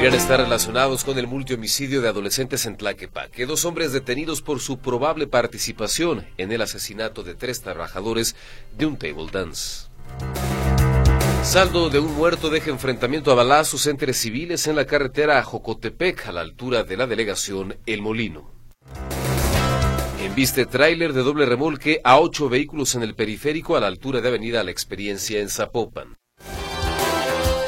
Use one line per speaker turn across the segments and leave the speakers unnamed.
Podrían estar relacionados con el multihomicidio de adolescentes en Tlaquepaque. Dos hombres detenidos por su probable participación en el asesinato de tres trabajadores de un table dance. Saldo de un muerto deja enfrentamiento a balazos entre civiles en la carretera a Jocotepec, a la altura de la delegación El Molino. Enviste tráiler de doble remolque a ocho vehículos en el periférico a la altura de Avenida La Experiencia en Zapopan.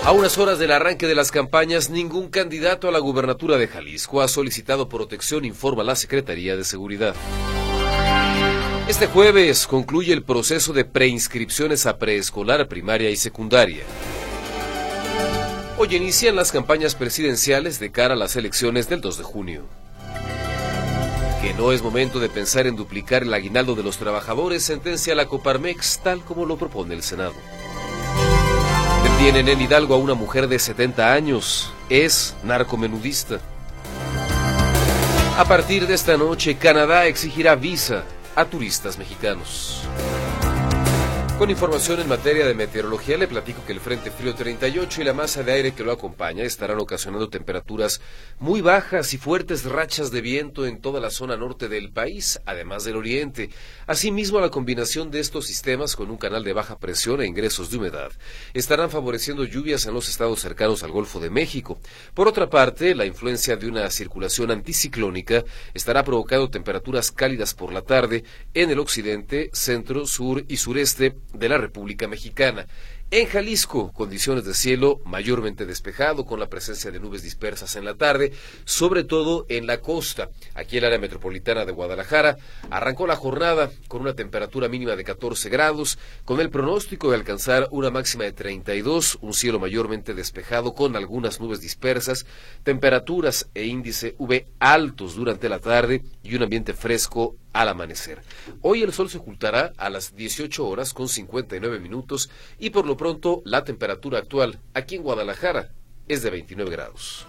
A unas horas del arranque de las campañas, ningún candidato a la gubernatura de Jalisco ha solicitado protección, informa la Secretaría de Seguridad. Este jueves concluye el proceso de preinscripciones a preescolar, primaria y secundaria. Hoy inician las campañas presidenciales de cara a las elecciones del 2 de junio que no es momento de pensar en duplicar el aguinaldo de los trabajadores, sentencia la Coparmex tal como lo propone el Senado. Detienen en Hidalgo a una mujer de 70 años, es narcomenudista. A partir de esta noche, Canadá exigirá visa a turistas mexicanos. Con información en materia de meteorología, le platico que el Frente Frío 38 y la masa de aire que lo acompaña estarán ocasionando temperaturas muy bajas y fuertes rachas de viento en toda la zona norte del país, además del oriente. Asimismo, la combinación de estos sistemas con un canal de baja presión e ingresos de humedad estarán favoreciendo lluvias en los estados cercanos al Golfo de México. Por otra parte, la influencia de una circulación anticiclónica estará provocando temperaturas cálidas por la tarde en el occidente, centro, sur y sureste de la República Mexicana. En Jalisco, condiciones de cielo mayormente despejado, con la presencia de nubes dispersas en la tarde, sobre todo en la costa. Aquí el área metropolitana de Guadalajara arrancó la jornada con una temperatura mínima de 14 grados, con el pronóstico de alcanzar una máxima de 32, un cielo mayormente despejado con algunas nubes dispersas, temperaturas e índice V altos durante la tarde y un ambiente fresco al amanecer. Hoy el sol se ocultará a las 18 horas con 59 minutos y por lo pronto la temperatura actual aquí en Guadalajara es de 29 grados.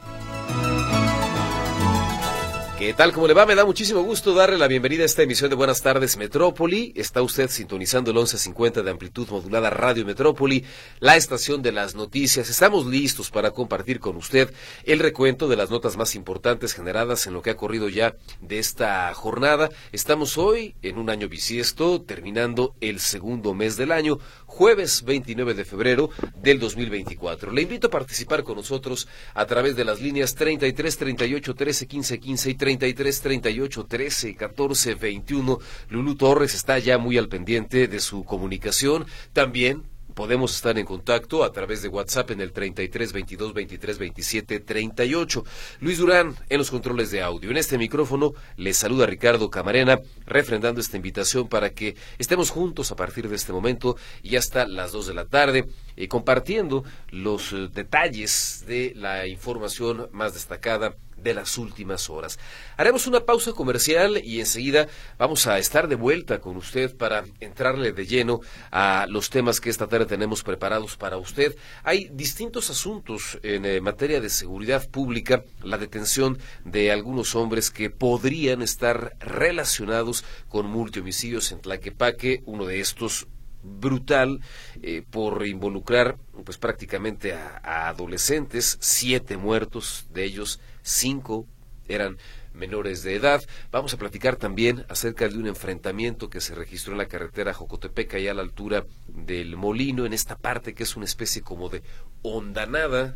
¿Qué tal? ¿Cómo le va? Me da muchísimo gusto darle la bienvenida a esta emisión de Buenas tardes Metrópoli. Está usted sintonizando el 1150 de amplitud modulada Radio Metrópoli, la estación de las noticias. Estamos listos para compartir con usted el recuento de las notas más importantes generadas en lo que ha corrido ya de esta jornada. Estamos hoy en un año bisiesto, terminando el segundo mes del año, jueves 29 de febrero del 2024. Le invito a participar con nosotros a través de las líneas 33 38 13 15 15 y 33 38 13 14 21. Lulu Torres está ya muy al pendiente de su comunicación. También Podemos estar en contacto a través de WhatsApp en el 33 22 23 27 38. Luis Durán en los controles de audio. En este micrófono le saluda Ricardo Camarena, refrendando esta invitación para que estemos juntos a partir de este momento y hasta las 2 de la tarde, eh, compartiendo los eh, detalles de la información más destacada de las últimas horas. Haremos una pausa comercial y enseguida vamos a estar de vuelta con usted para entrarle de lleno a los temas que esta tarde tenemos preparados para usted. Hay distintos asuntos en eh, materia de seguridad pública, la detención de algunos hombres que podrían estar relacionados con multihomicidios en Tlaquepaque, uno de estos brutal eh, por involucrar pues prácticamente a adolescentes, siete muertos de ellos cinco eran menores de edad. Vamos a platicar también acerca de un enfrentamiento que se registró en la carretera Jocotepeca y a la altura del Molino, en esta parte que es una especie como de hondanada.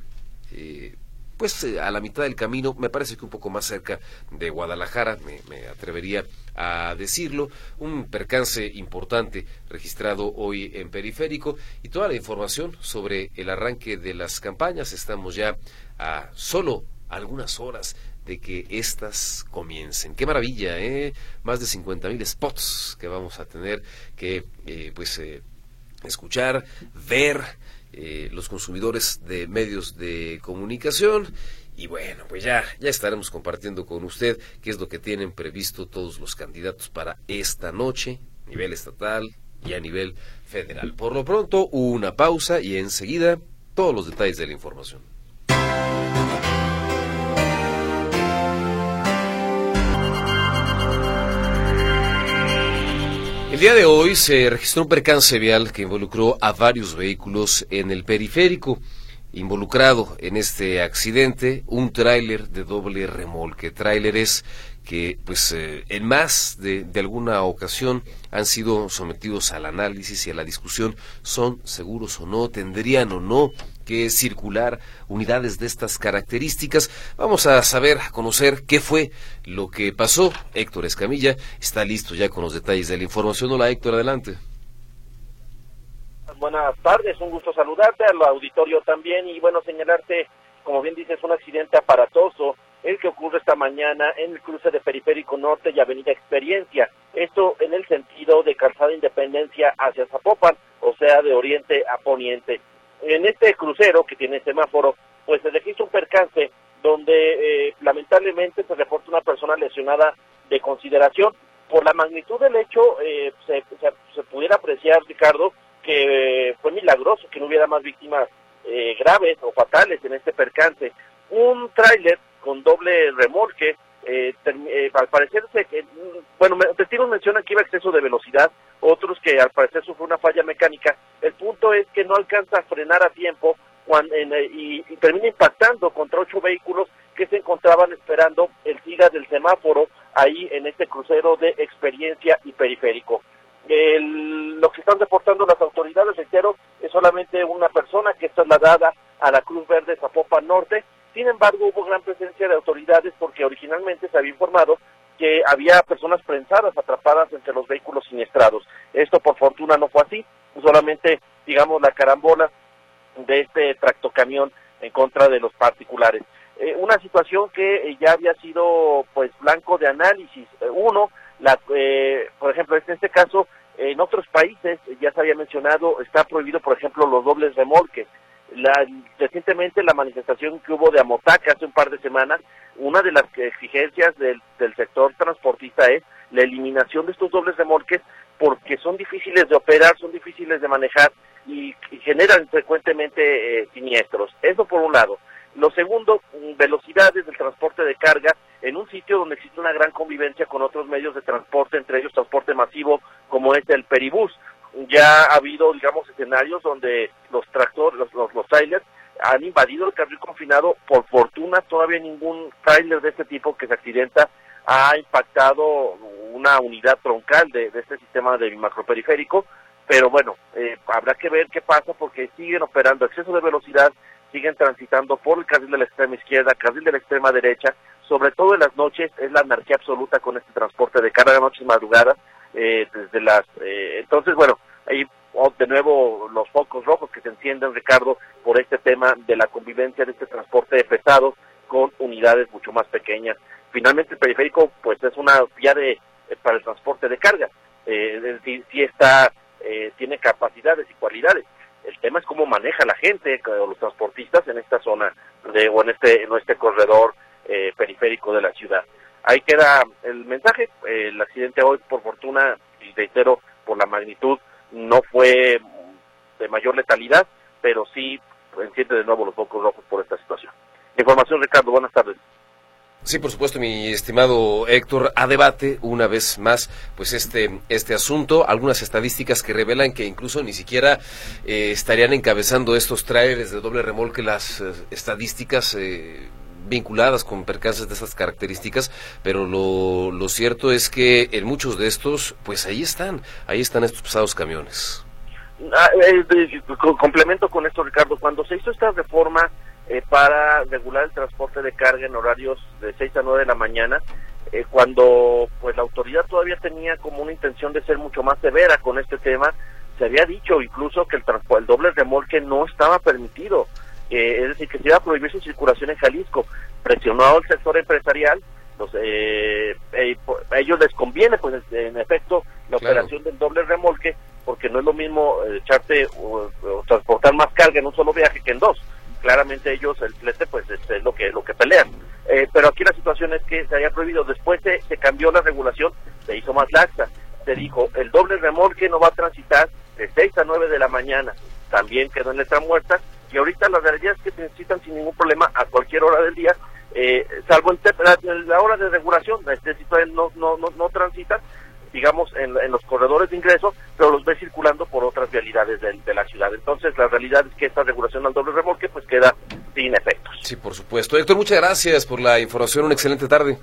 Eh, pues eh, a la mitad del camino, me parece que un poco más cerca de Guadalajara, me, atrevería a decirlo, un percance importante registrado hoy en Periférico y toda la información sobre el arranque de las campañas. Estamos ya a solo algunas horas de que éstas comiencen. Qué maravilla, ¿eh? Más de 50 mil spots que vamos a tener que, eh, pues, eh, escuchar, ver eh, los consumidores de medios de comunicación Y bueno, pues ya, ya estaremos compartiendo con usted qué es lo que tienen previsto todos los candidatos para esta noche, a nivel estatal y a nivel federal. Por lo pronto, una pausa y enseguida todos los detalles de la información. El día de hoy se registró un percance vial que involucró a varios vehículos en el periférico. Involucrado en este accidente, un tráiler de doble remolque. Tráileres que, pues, eh, en más de, de, alguna ocasión han sido sometidos al análisis y a la discusión, son seguros o no, tendrían o no que circular unidades de estas características. Vamos a saber, a conocer qué fue lo que pasó. Héctor Escamilla está listo ya con los detalles de la información. Hola Héctor, adelante.
Buenas tardes, un gusto saludarte, al auditorio también y bueno, señalarte, como bien dices, un accidente aparatoso, el que ocurre esta mañana en el cruce de Periférico Norte y Avenida Experiencia. Esto en el sentido de Calzada Independencia hacia Zapopan, o sea, de oriente a poniente en este crucero que tiene semáforo, pues se registra un percance donde eh, lamentablemente se reporta una persona lesionada de consideración. Por la magnitud del hecho, eh, se, se, pudiera apreciar, Ricardo, que fue milagroso que no hubiera más víctimas eh, graves o fatales en este percance. Un tráiler con doble remolque, al parecer, se, bueno, testigos mencionan que iba exceso de velocidad, otros que al parecer sufrió una falla mecánica. El punto es que no alcanza a frenar a tiempo cuando, eh, y, termina impactando contra ocho vehículos que se encontraban esperando el siga del semáforo ahí en este crucero de experiencia y periférico. lo que están reportando las autoridades, reitero, es solamente una persona que es trasladada a la Cruz Verde Zapopan Norte. Sin embargo, hubo gran presencia de autoridades porque originalmente se había informado que había personas prensadas, atrapadas entre los vehículos siniestrados. Esto por fortuna no fue así, solamente, digamos, la carambola de este tractocamión en contra de los particulares. Eh, una situación que eh, ya había sido, pues, blanco de análisis. Eh, uno, la, por ejemplo, en este caso, en otros países, ya se había mencionado, está prohibido, por ejemplo, los dobles remolques. La, recientemente la manifestación que hubo de Amotaca hace un par de semanas, una de las exigencias del, del sector transportista es la eliminación de estos dobles remolques porque son difíciles de operar, son difíciles de manejar y, generan frecuentemente eh, siniestros. Eso por un lado. Lo segundo, mm, velocidades del transporte de carga en un sitio donde existe una gran convivencia con otros medios de transporte, entre ellos transporte masivo como es el peribús. Ya ha habido, digamos, escenarios donde los tractores, los, los, los trailers han invadido el carril confinado. Por fortuna, todavía ningún trailer de este tipo que se accidenta ha impactado una unidad troncal de, este sistema de macroperiférico, pero bueno, eh, habrá que ver qué pasa porque siguen operando exceso de velocidad, siguen transitando por el carril de la extrema izquierda, carril de la extrema derecha, sobre todo en las noches es la anarquía absoluta con este transporte de carga noches madrugadas, eh, desde las, eh, entonces bueno, ahí oh, de nuevo los focos rojos que se encienden, Ricardo, por este tema de la convivencia de este transporte de pesados con unidades mucho más pequeñas finalmente el periférico pues es una vía de eh, para el transporte de carga, eh, es decir, sí está, eh, tiene capacidades y cualidades. El tema es cómo maneja la gente o los transportistas en esta zona de, o en este, en este corredor periférico de la ciudad. Ahí queda el mensaje. el accidente hoy, por fortuna, y reitero, por la magnitud, no fue de mayor letalidad, pero sí enciende de nuevo los focos rojos por esta situación. Información, Ricardo. Buenas tardes.
Sí, por supuesto, mi estimado Héctor, a debate una vez más pues este, este asunto, algunas estadísticas que revelan que incluso ni siquiera eh, estarían encabezando estos trailers de doble remolque las eh, estadísticas eh, vinculadas con percances de estas características, pero lo, lo cierto es que en muchos de estos, pues ahí están, ahí están estos pesados camiones.
Ah, complemento con esto, Ricardo, cuando se hizo esta reforma eh, para regular el transporte de carga en horarios de 6 a 9 de la mañana, eh, cuando pues la autoridad todavía tenía como una intención de ser mucho más severa con este tema, se había dicho incluso que el, el doble remolque no estaba permitido, eh, es decir, que se iba a prohibir su circulación en Jalisco, presionó al sector empresarial, los, a ellos les conviene pues en efecto la operación del doble remolque, porque no es lo mismo echarte o transportar más carga en un solo viaje que en dos claramente ellos, el flete, pues es, lo que lo que pelea. estaría prohibido. Después se, se cambió la regulación, se hizo más laxa. Se dijo, el doble remolque no va a transitar de 6 a 9 de la mañana. También quedó en letra muerta. Y ahorita la realidad es que transitan sin ningún problema a cualquier hora del día, eh, salvo en, la, hora de regulación, este no, no, no, no transitan, digamos, en, los corredores de ingreso, pero los ve circulando por otras vialidades de, la ciudad. Entonces, la realidad es que esta regulación al doble remolque pues queda sin efectos.
Sí, por supuesto. Héctor, muchas gracias por la información. Una excelente tarde.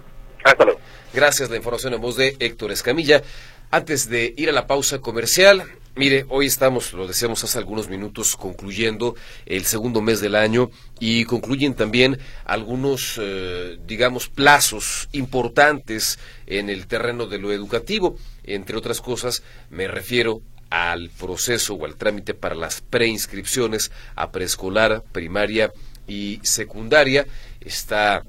Hasta luego.
Gracias, la información en voz de Héctor Escamilla. Antes de ir a la pausa comercial, Mire, hoy estamos, lo decíamos hace algunos minutos, concluyendo el segundo mes del año y concluyen también algunos, eh, digamos, plazos importantes en el terreno de lo educativo. Entre otras cosas, me refiero al proceso o al trámite para las preinscripciones a preescolar, primaria y secundaria. Está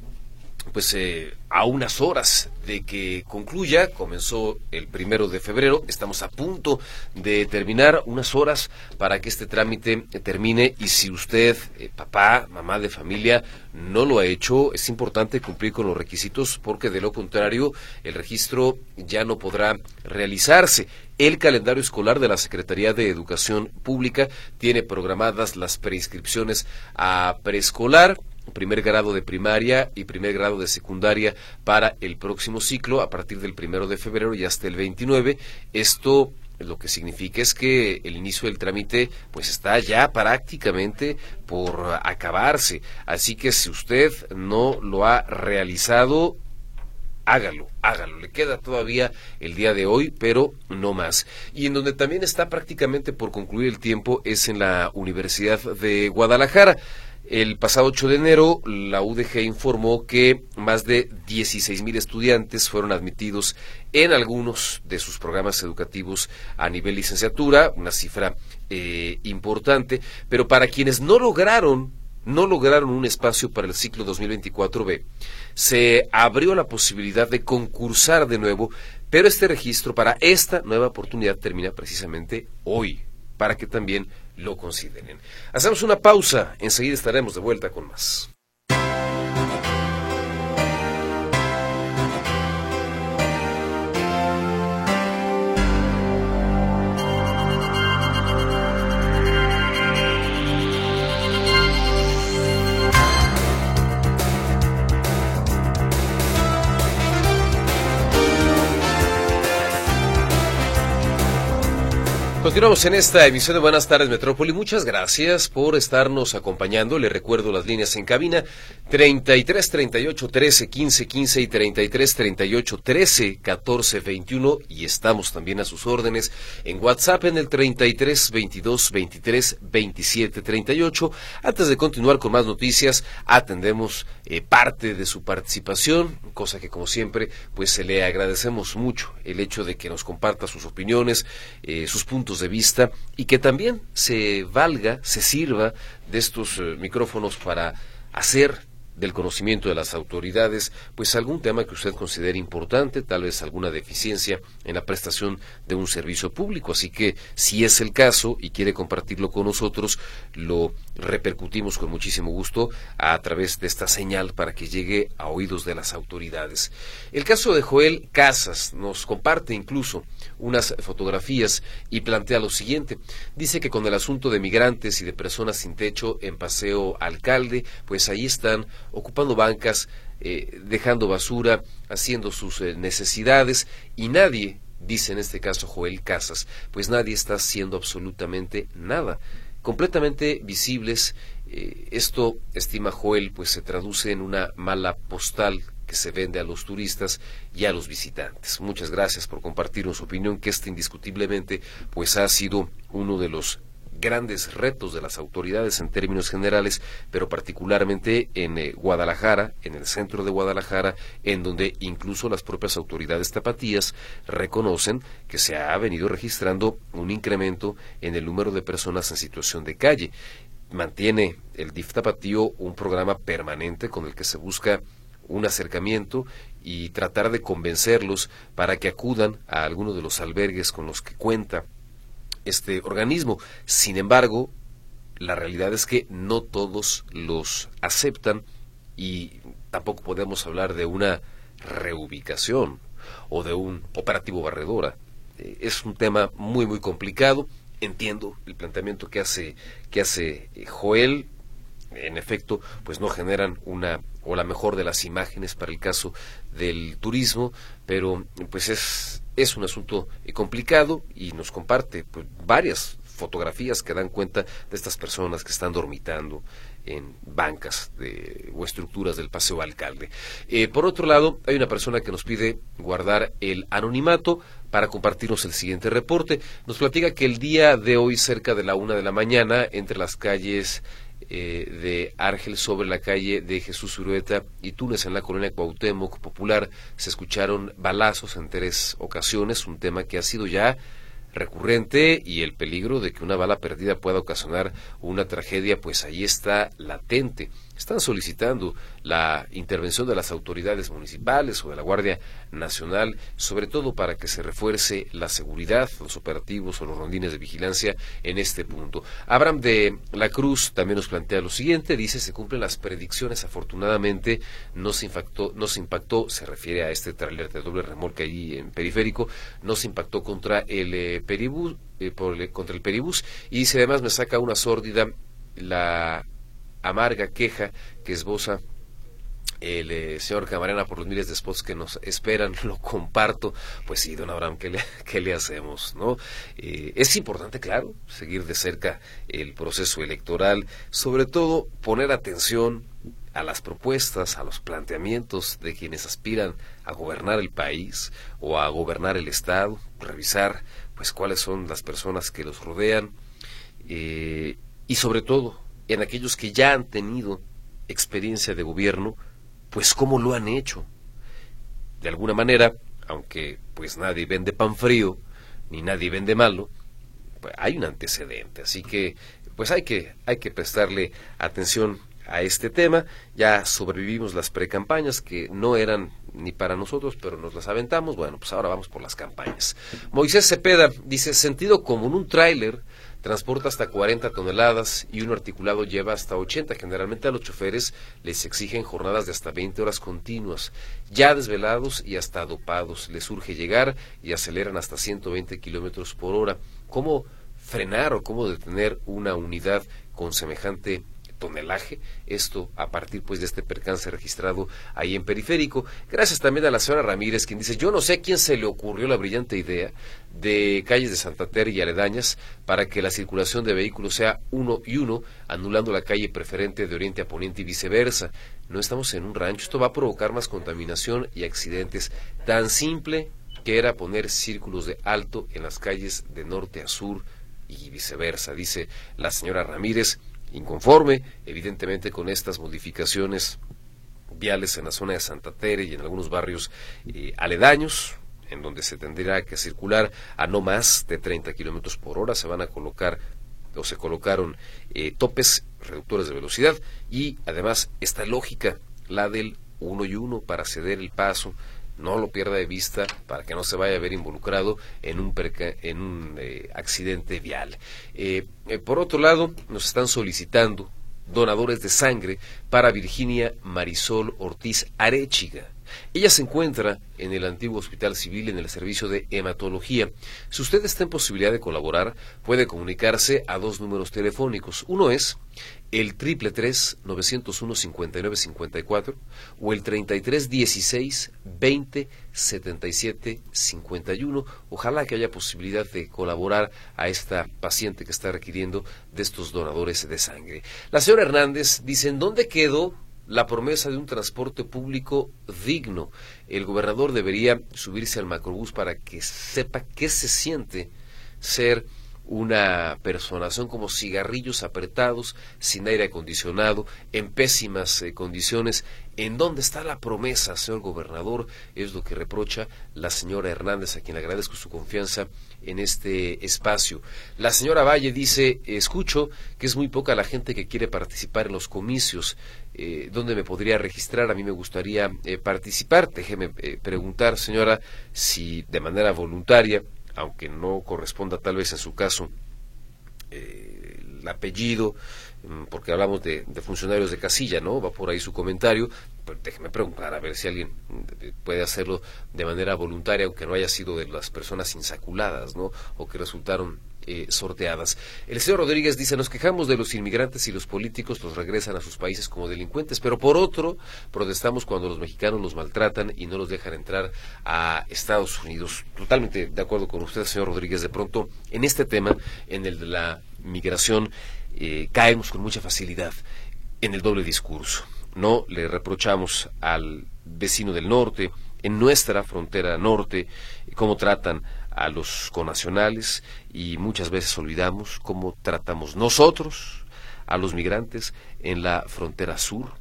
pues eh, a unas horas de que concluya, comenzó el primero de febrero, estamos a punto de terminar unas horas para que este trámite termine y si usted, eh, papá, mamá de familia, no lo ha hecho, es importante cumplir con los requisitos porque de lo contrario el registro ya no podrá realizarse. El calendario escolar de la Secretaría de Educación Pública tiene programadas las preinscripciones a preescolar primer grado de primaria y primer grado de secundaria para el próximo ciclo a partir del primero de febrero y hasta el 29. Esto lo que significa es que el inicio del trámite pues está ya prácticamente por acabarse. Así que si usted no lo ha realizado, hágalo, hágalo. Le queda todavía el día de hoy, pero no más. Y en donde también está prácticamente por concluir el tiempo es en la Universidad de Guadalajara. El pasado 8 de enero, la UDG informó que más de 16.000 estudiantes fueron admitidos en algunos de sus programas educativos a nivel licenciatura, una cifra eh, importante, pero para quienes no lograron no lograron un espacio para el ciclo 2024B, se abrió la posibilidad de concursar de nuevo, pero este registro para esta nueva oportunidad termina precisamente hoy, para que también lo consideren. Hacemos una pausa, enseguida estaremos de vuelta con más. Continuamos en esta emisión de Buenas tardes Metrópoli. Muchas gracias por estarnos acompañando. Le recuerdo las líneas en cabina 33 38 13 15 15 y 33 38 13 14 21 y estamos también a sus órdenes en WhatsApp en el 33 22 23 27 38. Antes de continuar con más noticias, atendemos eh, parte de su participación, cosa que como siempre pues se le agradecemos mucho el hecho de que nos comparta sus opiniones, eh, sus puntos de vista y que también se valga, se sirva de estos eh, micrófonos para hacer del conocimiento de las autoridades, pues algún tema que usted considere importante, tal vez alguna deficiencia en la prestación de un servicio público. Así que, si es el caso y quiere compartirlo con nosotros, lo repercutimos con muchísimo gusto a través de esta señal para que llegue a oídos de las autoridades. El caso de Joel Casas nos comparte incluso unas fotografías y plantea lo siguiente. Dice que con el asunto de migrantes y de personas sin techo en Paseo Alcalde, pues ahí están ocupando bancas, eh, dejando basura, haciendo sus eh, necesidades y nadie, dice en este caso Joel Casas, pues nadie está haciendo absolutamente nada. Completamente visibles, eh, esto, estima Joel, pues se traduce en una mala postal que se vende a los turistas y a los visitantes. Muchas gracias por compartir su opinión, que este indiscutiblemente pues ha sido uno de los grandes retos de las autoridades en términos generales, pero particularmente en eh, Guadalajara, en el centro de Guadalajara, en donde incluso las propias autoridades tapatías reconocen que se ha venido registrando un incremento en el número de personas en situación de calle. Mantiene el DIF tapatío un programa permanente con el que se busca un acercamiento y tratar de convencerlos para que acudan a alguno de los albergues con los que cuenta este organismo. Sin embargo, la realidad es que no todos los aceptan y tampoco podemos hablar de una reubicación o de un operativo barredora. Eh, es un tema muy muy complicado. Entiendo el planteamiento que hace que hace eh, Joel. En efecto, pues no generan una o la mejor de las imágenes para el caso del turismo, pero pues es es un asunto eh, complicado y nos comparte pues, varias fotografías que dan cuenta de estas personas que están dormitando en bancas de, o estructuras del Paseo Alcalde. Eh, por otro lado, hay una persona que nos pide guardar el anonimato para compartirnos el siguiente reporte. Nos platica que el día de hoy, cerca de la una de la mañana, entre las calles eh, de Argel sobre la calle de Jesús Urueta y Túnez en la colonia Cuauhtémoc Popular se escucharon balazos en tres ocasiones, un tema que ha sido ya recurrente y el peligro de que una bala perdida pueda ocasionar una tragedia, pues ahí está latente. Están solicitando la intervención de las autoridades municipales o de la Guardia Nacional, sobre todo para que se refuerce la seguridad, los operativos o los rondines de vigilancia en este punto. Abraham de la Cruz también nos plantea lo siguiente, dice se cumplen las predicciones, afortunadamente no se impactó, no se impactó, se refiere a este trailer de doble remolque ahí en periférico, no se impactó contra el eh, peribús, eh, contra el peribús y dice además me saca una sórdida la amarga queja que esboza el eh, señor Camarena por los miles de spots que nos esperan, lo comparto. Pues sí, don Abraham, ¿qué le, qué le hacemos? no eh, Es importante, claro, seguir de cerca el proceso electoral, sobre todo poner atención a las propuestas, a los planteamientos de quienes aspiran a gobernar el país o a gobernar el Estado, revisar pues cuáles son las personas que los rodean eh, y sobre todo en aquellos que ya han tenido experiencia de gobierno, pues cómo lo han hecho. De alguna manera, aunque pues nadie vende pan frío, ni nadie vende malo, pues hay un antecedente, así que pues hay que hay que prestarle atención a este tema. Ya sobrevivimos las precampañas que no eran ni para nosotros, pero nos las aventamos. Bueno, pues ahora vamos por las campañas. Moisés Cepeda dice, sentido común, un tráiler transporta hasta 40 toneladas y un articulado lleva hasta 80. Generalmente a los choferes les exigen jornadas de hasta 20 horas continuas, ya desvelados y hasta dopados. Les urge llegar y aceleran hasta 120 kilómetros por hora. ¿Cómo frenar o cómo detener una unidad con semejante tonelaje, esto a partir pues de este percance registrado ahí en periférico. Gracias también a la señora Ramírez, quien dice, yo no sé a quién se le ocurrió la brillante idea de calles de Santa Terra y aledañas para que la circulación de vehículos sea uno y uno, anulando la calle preferente de oriente a poniente y viceversa. No estamos en un rancho, esto va a provocar más contaminación y accidentes. Tan simple que era poner círculos de alto en las calles de norte a sur y viceversa, dice la señora Ramírez inconforme, evidentemente, con estas modificaciones viales en la zona de Santa Tere y en algunos barrios eh, aledaños, en donde se tendrá que circular a no más de 30 kilómetros por hora. Se van a colocar o se colocaron eh, topes reductores de velocidad y además esta lógica, la del uno y uno para ceder el paso no lo pierda de vista para que no se vaya a ver involucrado en un, en un eh, accidente vial. Eh, eh, por otro lado, nos están solicitando donadores de sangre para Virginia Marisol Ortiz Arechiga. Ella se encuentra en el antiguo Hospital Civil en el servicio de hematología. Si usted está en posibilidad de colaborar, puede comunicarse a dos números telefónicos. Uno es el triple tres novecientos uno cincuenta y nueve cincuenta y cuatro o el treinta y tres dieciséis veinte setenta y siete cincuenta y uno. Ojalá que haya posibilidad de colaborar a esta paciente que está requiriendo de estos donadores de sangre. La señora Hernández dice, ¿en dónde quedó la promesa de un transporte público digno. El gobernador debería subirse al macrobús para que sepa qué se siente ser una personación como cigarrillos apretados, sin aire acondicionado, en pésimas eh, condiciones. ¿En dónde está la promesa, señor gobernador? Es lo que reprocha la señora Hernández, a quien le agradezco su confianza en este espacio. La señora Valle dice, escucho que es muy poca la gente que quiere participar en los comicios. Eh, ¿Dónde me podría registrar? A mí me gustaría eh, participar. Déjeme preguntar, señora, si de manera voluntaria aunque no corresponda tal vez en su caso eh, el apellido, mm, porque hablamos de, funcionarios de casilla, ¿no? Va por ahí su comentario, déjeme preguntar a ver si alguien eh, puede hacerlo de manera voluntaria, aunque no haya sido de las personas insaculadas, ¿no? O que resultaron eh, sorteadas. El señor Rodríguez dice, nos quejamos de los inmigrantes y los políticos los regresan a sus países como delincuentes, pero por otro, protestamos cuando los mexicanos los maltratan y no los dejan entrar a Estados Unidos. Totalmente de acuerdo con usted, señor Rodríguez. De pronto, en este tema, en el de la migración, eh, caemos con mucha facilidad en el doble discurso. No le reprochamos al vecino del norte, en nuestra frontera norte, cómo tratan a los conacionales y muchas veces olvidamos cómo tratamos nosotros a los migrantes en la frontera sur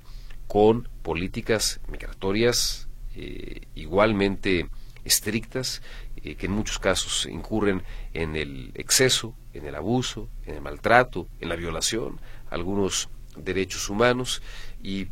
con políticas migratorias eh, igualmente estrictas eh, que en muchos casos incurren en el exceso, en el abuso, en el maltrato, en la violación, algunos derechos humanos y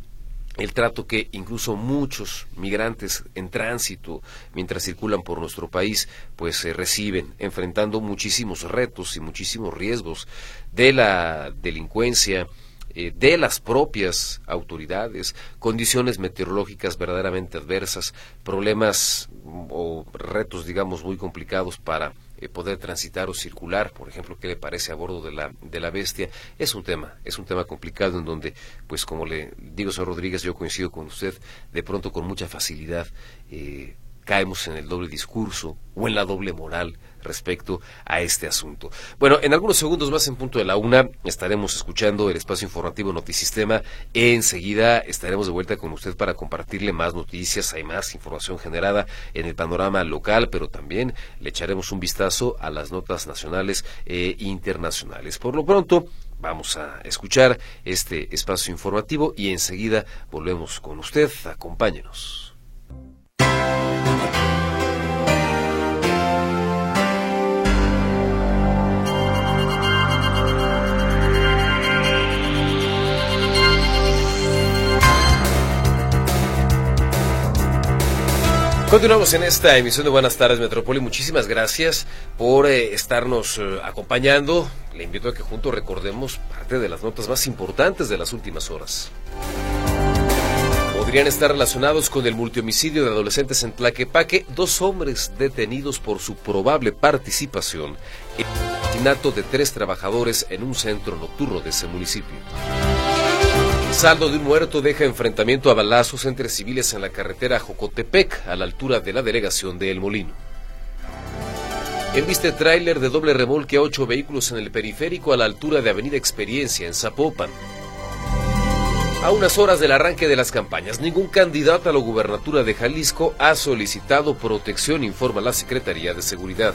el trato que incluso muchos migrantes en tránsito mientras circulan por nuestro país pues se reciben enfrentando muchísimos retos y muchísimos riesgos de la delincuencia eh, de las propias autoridades, condiciones meteorológicas verdaderamente adversas, problemas o retos, digamos, muy complicados para eh, poder transitar o circular, por ejemplo, qué le parece a bordo de la, de la bestia, es un tema, es un tema complicado en donde, pues como le digo, señor Rodríguez, yo coincido con usted, de pronto con mucha facilidad eh, caemos en el doble discurso o en la doble moral respecto a este asunto. Bueno, en algunos segundos más en punto de la una estaremos escuchando el espacio informativo Notisistema. Enseguida estaremos de vuelta con usted para compartirle más noticias, hay más información generada en el panorama local, pero también le echaremos un vistazo a las notas nacionales e internacionales. Por lo pronto, vamos a escuchar este espacio informativo y enseguida volvemos con usted. Acompáñenos. Continuamos en esta emisión de Buenas tardes Metrópoli. Muchísimas gracias por eh, estarnos eh, acompañando. Le invito a que juntos recordemos parte de las notas más importantes de las últimas horas. Podrían estar relacionados con el multihomicidio de adolescentes en Tlaquepaque dos hombres detenidos por su probable participación en el asesinato de tres trabajadores en un centro nocturno de ese municipio. Saldo de un muerto deja enfrentamiento a balazos entre civiles en la carretera Jocotepec, a la altura de la delegación de El Molino. Enviste tráiler de doble remolque a ocho vehículos en el periférico a la altura de Avenida Experiencia en Zapopan. A unas horas del arranque de las campañas, ningún candidato a la gubernatura de Jalisco ha solicitado protección, informa la Secretaría de Seguridad.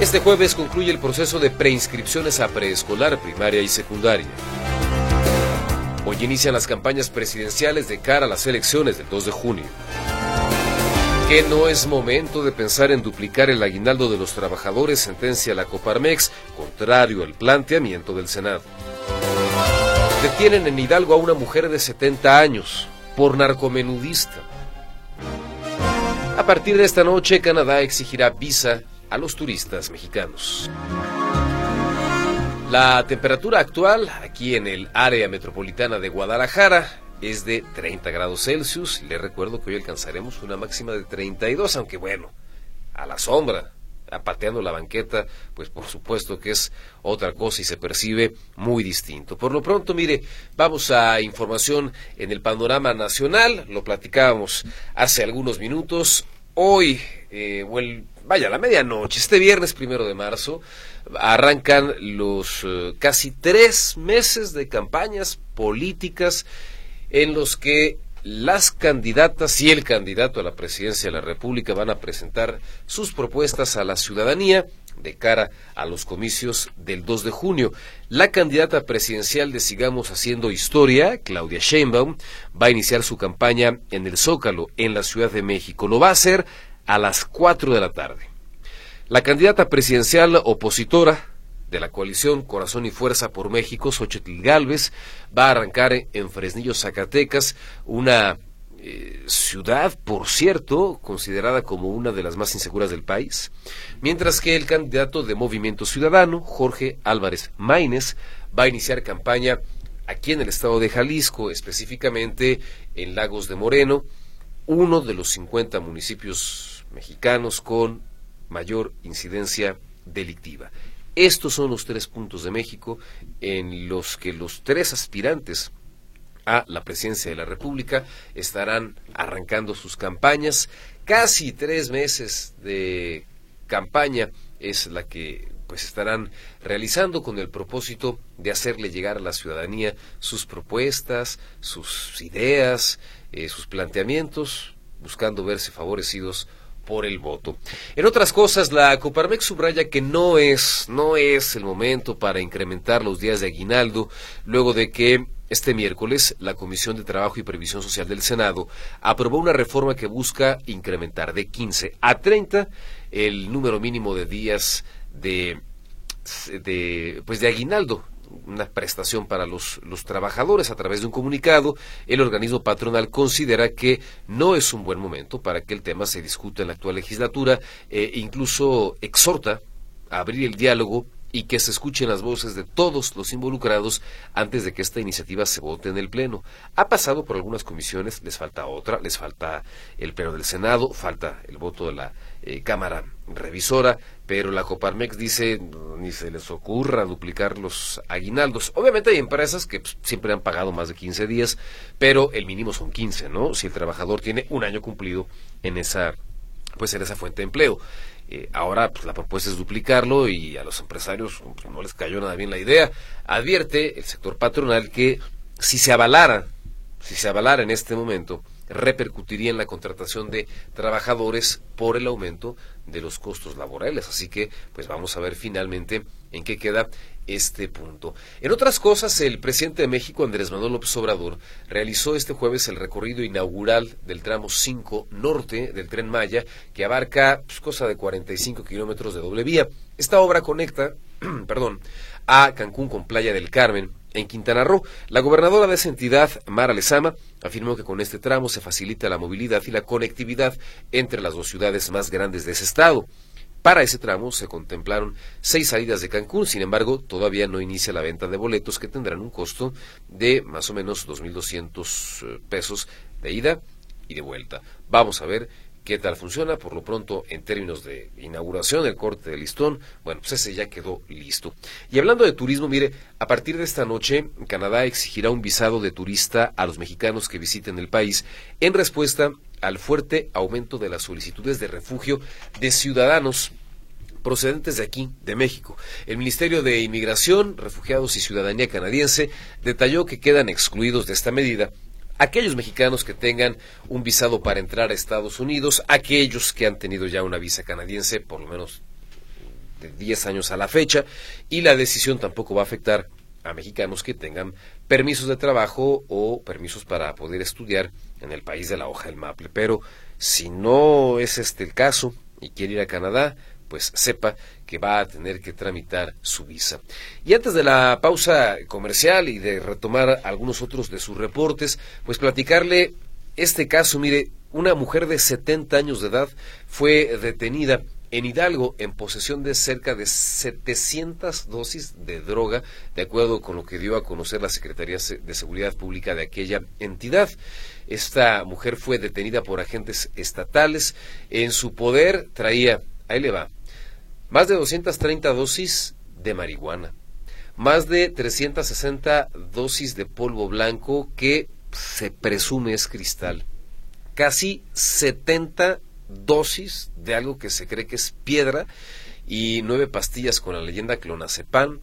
Este jueves concluye el proceso de preinscripciones a preescolar, primaria y secundaria. Hoy inician las campañas presidenciales de cara a las elecciones del 2 de junio. Que no es momento de pensar en duplicar el aguinaldo de los trabajadores, sentencia la Coparmex, contrario al planteamiento del Senado. Detienen en Hidalgo a una mujer de 70 años por narcomenudista. A partir de esta noche, Canadá exigirá visa a los turistas mexicanos. La temperatura actual aquí en el área metropolitana de Guadalajara es de 30 grados Celsius. Le recuerdo que hoy alcanzaremos una máxima de 32, aunque bueno, a la sombra, apateando la banqueta, pues por supuesto que es otra cosa y se percibe muy distinto. Por lo pronto, mire, vamos a información en el panorama nacional, lo platicábamos hace algunos minutos. Hoy, eh, vaya, la medianoche, este viernes primero de marzo, arrancan los eh, casi tres meses de campañas políticas en los que las candidatas y el candidato a la presidencia de la República van a presentar sus propuestas a la ciudadanía de cara a los comicios del 2 de junio. La candidata presidencial de Sigamos Haciendo Historia, Claudia Sheinbaum, va a iniciar su campaña en el Zócalo, en la Ciudad de México. Lo va a hacer a las 4 de la tarde. La candidata presidencial opositora de la coalición Corazón y Fuerza por México, Xochitl Galvez, va a arrancar en Fresnillo, Zacatecas, una eh, ciudad, por cierto, considerada como una de las más inseguras del país, mientras que el candidato de Movimiento Ciudadano, Jorge Álvarez Maínez, va a iniciar campaña aquí en el estado de Jalisco, específicamente en Lagos de Moreno, uno de los 50 municipios mexicanos con mayor incidencia delictiva. Estos son los tres puntos de México en los que los tres aspirantes a la presidencia de la República estarán arrancando sus campañas. Casi tres meses de campaña es la que pues estarán realizando con el propósito de hacerle llegar a la ciudadanía sus propuestas, sus ideas, eh, sus planteamientos, buscando verse favorecidos por el voto. En otras cosas, la Coparmex subraya que no es, no es el momento para incrementar los días de aguinaldo, luego de que este miércoles la Comisión de Trabajo y Previsión Social del Senado aprobó una reforma que busca incrementar de 15 a 30 el número mínimo de días de, de, pues de aguinaldo una prestación para los, los, trabajadores a través de un comunicado, el organismo patronal considera que no es un buen momento para que el tema se discute en la actual legislatura e incluso exhorta a abrir el diálogo y que se escuchen las voces de todos los involucrados antes de que esta iniciativa se vote en el Pleno. Ha pasado por algunas comisiones, les falta otra, les falta el Pleno del Senado, falta el voto de la eh, Cámara Revisora, pero la Coparmex dice ni se les ocurra duplicar los aguinaldos. Obviamente hay empresas que pues, siempre han pagado más de 15 días, pero el mínimo son 15, ¿no? Si el trabajador tiene un año cumplido en esa pues en esa fuente de empleo. Eh, ahora pues, la propuesta es duplicarlo y a los empresarios no les cayó nada bien la idea. Advierte el sector patronal que si se avalara, si se avalara en este momento, repercutiría en la contratación de trabajadores por el aumento de los costos laborales. Así que, pues vamos a ver finalmente en qué queda este punto. En otras cosas, el presidente de México, Andrés Manuel López Obrador, realizó este jueves el recorrido inaugural del tramo 5 norte del tren Maya, que abarca pues, cosa de 45 kilómetros de doble vía. Esta obra conecta, perdón, a Cancún con Playa del Carmen, en Quintana Roo. La gobernadora de esa entidad, Mara Lezama, afirmó que con este tramo se facilita la movilidad y la conectividad entre las dos ciudades más grandes de ese estado. Para ese tramo se contemplaron seis salidas de Cancún, sin embargo, todavía no inicia la venta de boletos que tendrán un costo de más o menos 2.200 eh, pesos de ida y de vuelta. Vamos a ver qué tal funciona. Por lo pronto, en términos de inauguración, el corte de listón, bueno, pues ese ya quedó listo. Y hablando de turismo, mire, a partir de esta noche, Canadá exigirá un visado de turista a los mexicanos que visiten el país en respuesta al fuerte aumento de las solicitudes de refugio de ciudadanos procedentes de aquí, de México. El Ministerio de Inmigración, Refugiados y Ciudadanía canadiense detalló que quedan excluidos de esta medida aquellos mexicanos que tengan un visado para entrar a Estados Unidos, aquellos que han tenido ya una visa canadiense por lo menos de 10 años a la fecha, y la decisión tampoco va a afectar a mexicanos que tengan permisos de trabajo o permisos para poder estudiar en el país de la hoja del maple. Pero si no es este el caso y quiere ir a Canadá, pues sepa que va a tener que tramitar su visa. Y antes de la pausa comercial y de retomar algunos otros de sus reportes, pues platicarle este caso, mire, una mujer de 70 años de edad fue detenida en Hidalgo en posesión de cerca de 700 dosis de droga, de acuerdo con lo que dio a conocer la Secretaría de Seguridad Pública de aquella entidad. Esta mujer fue detenida por agentes estatales. En su poder traía, ahí le va, más de 230 dosis de marihuana, más de 360 dosis de polvo blanco que se presume es cristal, casi 70 dosis de algo que se cree que es piedra y nueve pastillas con la leyenda clonazepam,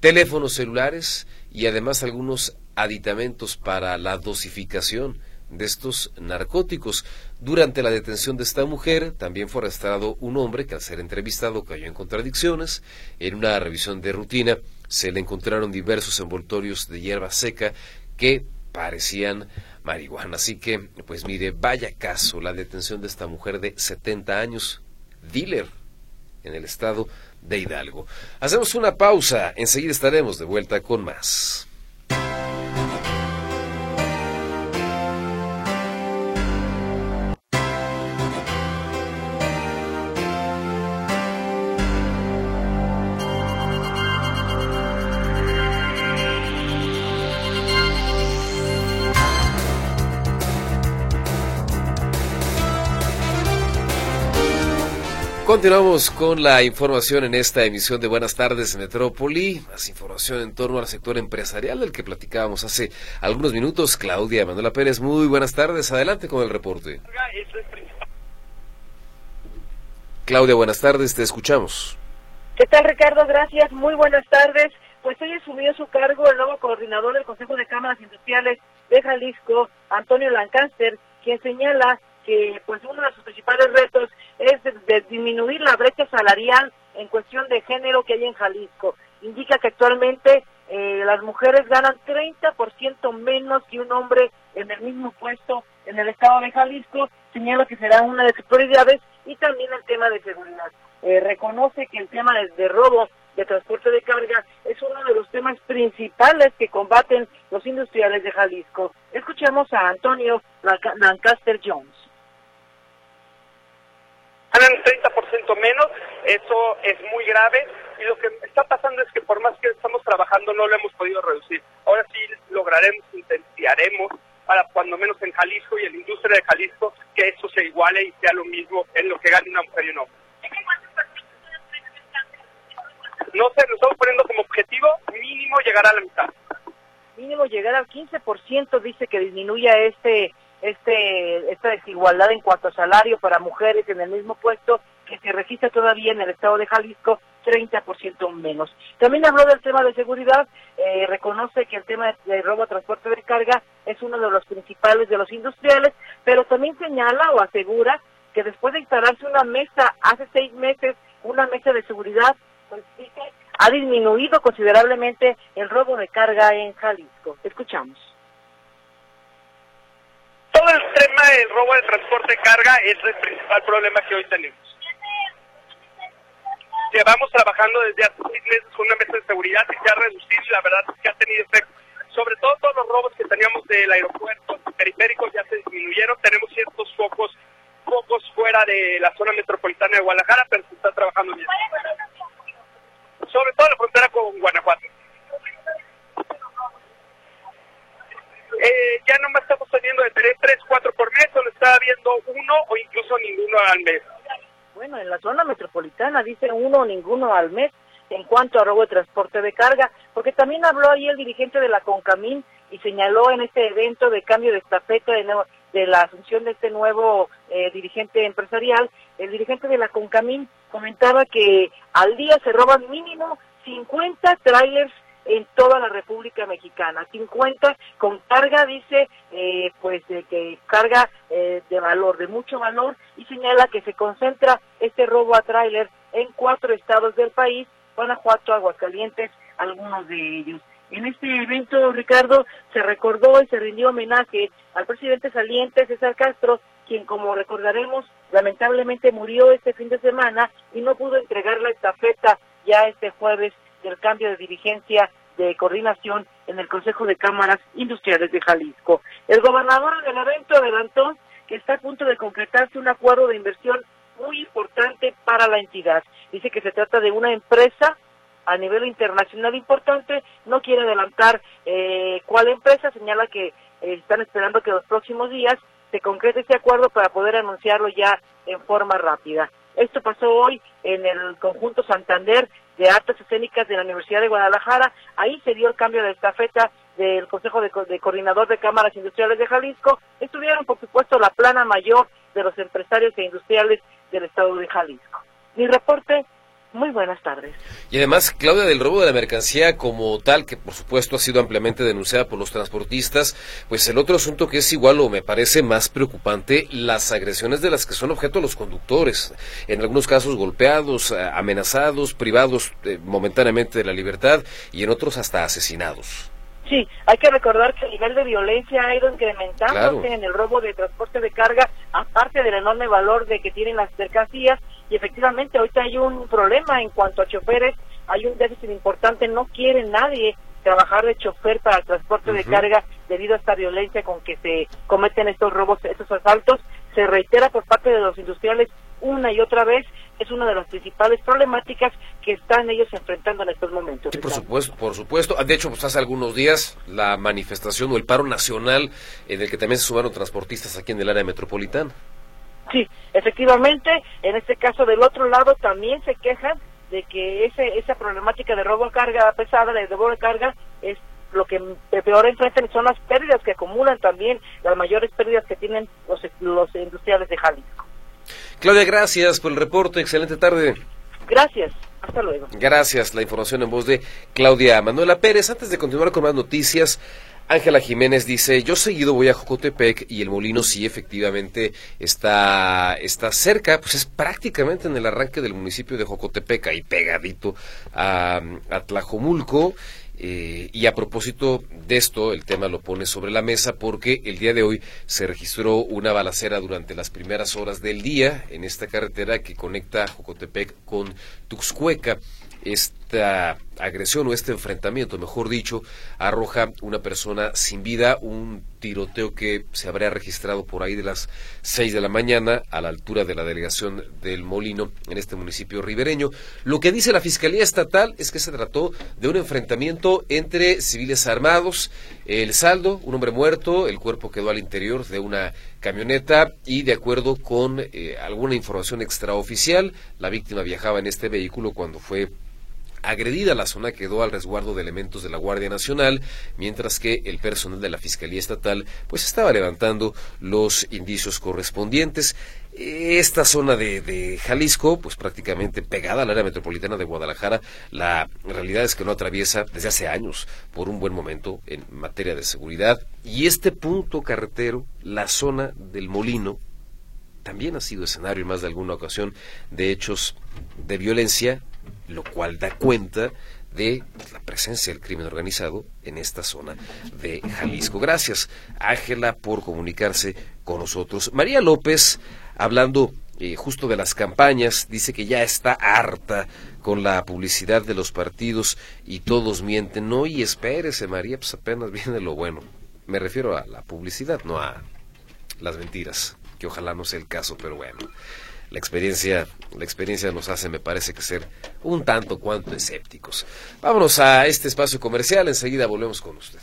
teléfonos celulares y además algunos aditamentos para la dosificación de estos narcóticos. Durante la detención de esta mujer también fue arrestado un hombre que al ser entrevistado cayó en contradicciones. En una revisión de rutina se le encontraron diversos envoltorios de hierba seca que parecían marihuana. Así que, pues mire, vaya caso la detención de esta mujer de 70 años, dealer en el estado de Hidalgo. Hacemos una pausa, enseguida estaremos de vuelta con más. Continuamos con la información en esta emisión de Buenas tardes Metrópoli. Más información en torno al sector empresarial del que platicábamos hace algunos minutos. Claudia Manuela Pérez, muy buenas tardes. Adelante con el reporte. Claudia, buenas tardes, te escuchamos.
¿Qué tal, Ricardo? Gracias, muy buenas tardes. Pues hoy asumió su cargo el nuevo coordinador del Consejo de Cámaras Industriales de Jalisco, Antonio Lancaster, quien señala que pues uno de sus principales retos es de, disminuir la brecha salarial en cuestión de género que hay en Jalisco. Indica que actualmente eh, las mujeres ganan 30% menos que un hombre en el mismo puesto en el estado de Jalisco. Señala que será una de sus prioridades y también el tema de seguridad. Eh, reconoce que el tema de, de robo de transporte de carga es uno de los temas principales que combaten los industriales de Jalisco. Escuchemos a Antonio Lancaster Jones
ganan 30% menos, eso es muy grave y lo que está pasando es que por más que estamos trabajando no lo hemos podido reducir. Ahora sí lograremos, intentaremos para cuando menos en Jalisco y en la industria de Jalisco que eso se iguale y sea lo mismo en lo que gane una mujer y un hombre. No sé, nos estamos poniendo como objetivo mínimo llegar a la mitad.
Mínimo llegar al 15% dice que disminuya este este, esta desigualdad en cuanto a salario para mujeres en el mismo puesto que se registra todavía en el estado de Jalisco 30% menos. También habló del tema de seguridad, eh, reconoce que el tema de robo a transporte de carga es uno de los principales de los industriales, pero también señala o asegura que después de instalarse una mesa hace seis meses, una mesa de seguridad, pues, ha disminuido considerablemente el robo de carga en Jalisco. Escuchamos
todo el tema del robo de transporte carga es el principal problema que hoy tenemos. Llevamos trabajando desde hace seis meses con una mesa de seguridad que se ha reducido y la verdad es que ha tenido efecto. Sobre todo todos los robos que teníamos del aeropuerto periféricos ya se disminuyeron. Tenemos ciertos focos, focos fuera de la zona metropolitana de Guadalajara, pero se está trabajando bien. Sobre todo la frontera con Guanajuato. Eh, ya no más estamos teniendo de tener 3, 4 por mes, o lo está viendo uno o incluso ninguno al mes.
Bueno, en la zona metropolitana dice uno o ninguno al mes en cuanto a robo de transporte de carga, porque también habló ahí el dirigente de la CONCAMIN y señaló en este evento de cambio de estafeta de, de la asunción de este nuevo eh, dirigente empresarial, el dirigente de la CONCAMIN comentaba que al día se roban mínimo 50 trailers en toda la República Mexicana. 50 con carga, dice, eh, pues de que carga eh, de valor, de mucho valor, y señala que se concentra este robo a tráiler en cuatro estados del país, Guanajuato, Aguascalientes, algunos de ellos. En este evento, Ricardo, se recordó y se rindió homenaje al presidente saliente César Castro, quien, como recordaremos, lamentablemente murió este fin de semana y no pudo entregar la estafeta ya este jueves del cambio de dirigencia de coordinación en el Consejo de Cámaras Industriales de Jalisco. El gobernador del evento adelantó que está a punto de concretarse un acuerdo de inversión muy importante para la entidad. Dice que se trata de una empresa a nivel internacional importante, no quiere adelantar eh, cuál empresa, señala que eh, están esperando que los próximos días se concrete ese acuerdo para poder anunciarlo ya en forma rápida. Esto pasó hoy en el conjunto Santander de Artes Escénicas de la Universidad de Guadalajara. Ahí se dio el cambio de estafeta del Consejo de, de, Coordinador de Cámaras Industriales de Jalisco. Estuvieron, por supuesto, la plana mayor de los empresarios e industriales del Estado de Jalisco. Mi reporte muy buenas tardes.
Y además, Claudia, del robo de la mercancía como tal, que por supuesto ha sido ampliamente denunciada por los transportistas, pues el otro asunto que es igual o me parece más preocupante, las agresiones de las que son objeto los conductores, en algunos casos golpeados, eh, amenazados, privados eh, momentáneamente de la libertad y en otros hasta asesinados.
Sí, hay que recordar que el nivel de violencia ha ido incrementándose en el robo de transporte de carga, aparte del enorme valor de que tienen las mercancías, y efectivamente ahorita hay un problema en cuanto a choferes, hay un déficit importante, no quiere nadie trabajar de chofer para el transporte de carga debido a esta violencia con que se cometen estos robos, estos asaltos, se reitera por parte de los industriales una y otra vez es una de las principales problemáticas que están ellos enfrentando en estos momentos.
Sí, por supuesto, por supuesto. De hecho, pues hace algunos días la manifestación o el paro nacional en el que también se sumaron transportistas aquí en el área metropolitana.
Sí, efectivamente, en este caso del otro lado también se quejan de que ese, esa problemática de robo de carga pesada, de robo de carga, es lo que peor enfrentan son las pérdidas que acumulan también, las mayores pérdidas que tienen los, los industriales de Jalisco.
Claudia, gracias por el reporte, excelente tarde.
Gracias. Hasta luego.
Gracias. La información en voz de Claudia Manuela Pérez. Antes de continuar con más noticias, Ángela Jiménez dice, yo seguido voy a Jocotepec y el molino sí efectivamente está, está cerca, pues es prácticamente en el arranque del municipio de Jocotepec, ahí pegadito a, a Tlajomulco. Eh, y a propósito de esto, el tema lo pone sobre la mesa porque el día de hoy se registró una balacera durante las primeras horas del día en esta carretera que conecta Jocotepec con Tuxcueca esta agresión o este enfrentamiento, mejor dicho, arroja una persona sin vida, un tiroteo que se habría registrado por ahí de las 6 de la mañana a la altura de la delegación del Molino en este municipio ribereño. Lo que dice la Fiscalía Estatal es que se trató de un enfrentamiento entre civiles armados, el saldo, un hombre muerto, el cuerpo quedó al interior de una camioneta y de acuerdo con eh, alguna información extraoficial, la víctima viajaba en este vehículo cuando fue Agredida la zona quedó al resguardo de elementos de la Guardia Nacional, mientras que el personal de la Fiscalía Estatal pues estaba levantando los indicios correspondientes. Esta zona de, Jalisco, pues prácticamente pegada al área metropolitana de Guadalajara, la realidad es que no atraviesa desde hace años por un buen momento en materia de seguridad. Y este punto carretero, la zona del Molino, también ha sido escenario en más de alguna ocasión de hechos de violencia lo cual da cuenta de la presencia del crimen organizado en esta zona de Jalisco. Gracias, Ángela, por comunicarse con nosotros. María López, hablando eh, justo de las campañas, dice que ya está harta con la publicidad de los partidos y todos mienten. No, y espérese, María, pues apenas viene lo bueno. Me refiero a la publicidad, no a las mentiras, que ojalá no sea el caso, pero bueno la experiencia, la experiencia nos hace, me parece que ser un tanto cuanto escépticos. Vámonos a este espacio comercial, enseguida volvemos con usted.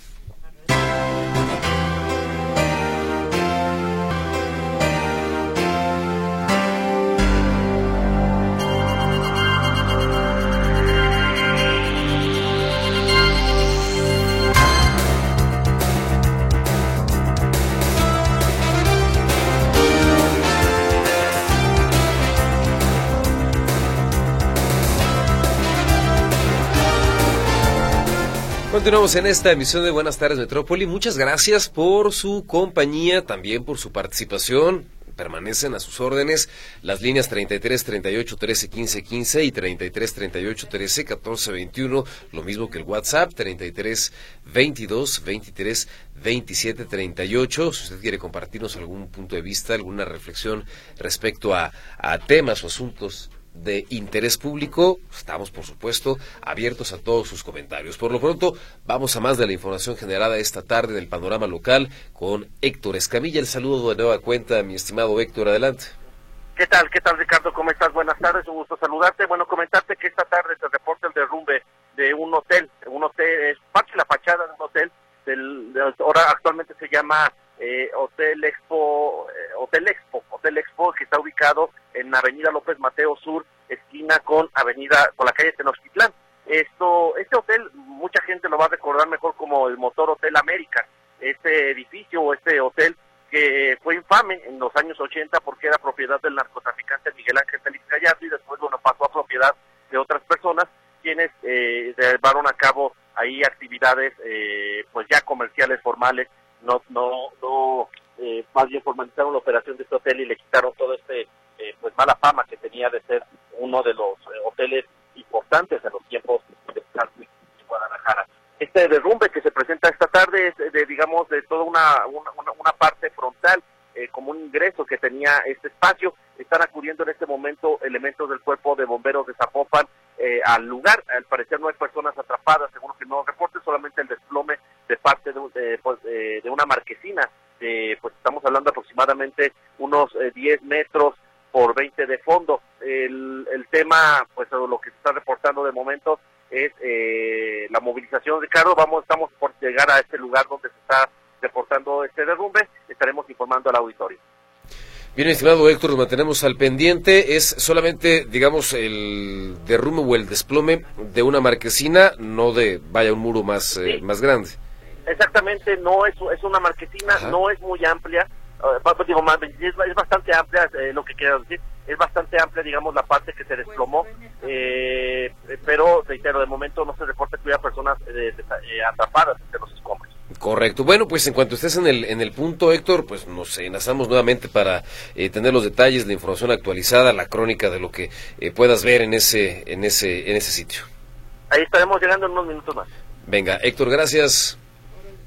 Continuamos en esta emisión de Buenas tardes Metrópoli. Muchas gracias por su compañía, también por su participación. Permanecen a sus órdenes las líneas 33 38 13 15 15 y 33 38 13 14 21, lo mismo que el WhatsApp 33 22 23 27 38. Si usted quiere compartirnos algún punto de vista, alguna reflexión respecto a, a temas o asuntos de interés público, estamos por supuesto abiertos a todos sus comentarios. Por lo pronto, vamos a más de la información generada esta tarde del panorama local con Héctor Escamilla. El saludo de nueva cuenta, mi estimado Héctor, adelante.
¿Qué tal? ¿Qué tal, Ricardo? ¿Cómo estás? Buenas tardes, un gusto saludarte. Bueno, comentarte que esta tarde se reporta el derrumbe de un hotel, un hotel, es parte de la fachada de un hotel, del, ahora actualmente se llama eh, Hotel Expo, eh, Hotel Expo, Hotel Expo, que está ubicado en Avenida López Mateo Sur, esquina con Avenida, con la calle Tenochtitlán. Esto, este hotel, mucha gente lo va a recordar mejor como el Motor Hotel América, este edificio o este hotel que fue infame en los años 80 porque era propiedad del narcotraficante Miguel Ángel Félix Gallardo y después bueno pasó a propiedad de otras personas quienes eh, llevaron a cabo ahí actividades eh, pues ya comerciales formales no no no eh, más bien formalizaron la operación de este hotel y le quitaron todo este eh, pues mala fama que tenía de ser uno de los eh, hoteles importantes en los tiempos de Guadalajara. Este derrumbe que se presenta esta tarde es de, digamos, de toda una, una, parte frontal, eh, como un ingreso que tenía este espacio. Están acudiendo en este momento elementos del cuerpo de bomberos de Zapopan al lugar. Al parecer no hay personas atrapadas, según que no reporte, solamente el desplome de parte de, pues, de una marquesina. Pues estamos hablando aproximadamente unos 10 metros por 20 de fondo. El, el tema, pues lo que se está reportando de momento es eh, la movilización, Ricardo. Vamos, estamos por llegar a este lugar donde se está reportando este derrumbe. Estaremos informando al auditorio.
Bien, estimado Héctor, nos mantenemos al pendiente. Es solamente, digamos, el derrumbe o el desplome de una marquesina, no de, vaya, un muro más, eh, más grande.
Exactamente, no es, es una marquesina, no es muy amplia, uh, digo, más, es, bastante amplia eh, lo que quiero decir, es bastante amplia, digamos, la parte que se desplomó, eh, pero, reitero, de momento no se reporta que hubiera personas eh, atrapadas entre los escombros.
Correcto. Bueno, pues en cuanto estés en el, en el punto, Héctor, pues nos enlazamos nuevamente para eh, tener los detalles, la información actualizada, la crónica de lo que eh, puedas ver en ese, en ese, en ese sitio.
Ahí estaremos llegando en unos minutos más.
Venga, Héctor, gracias.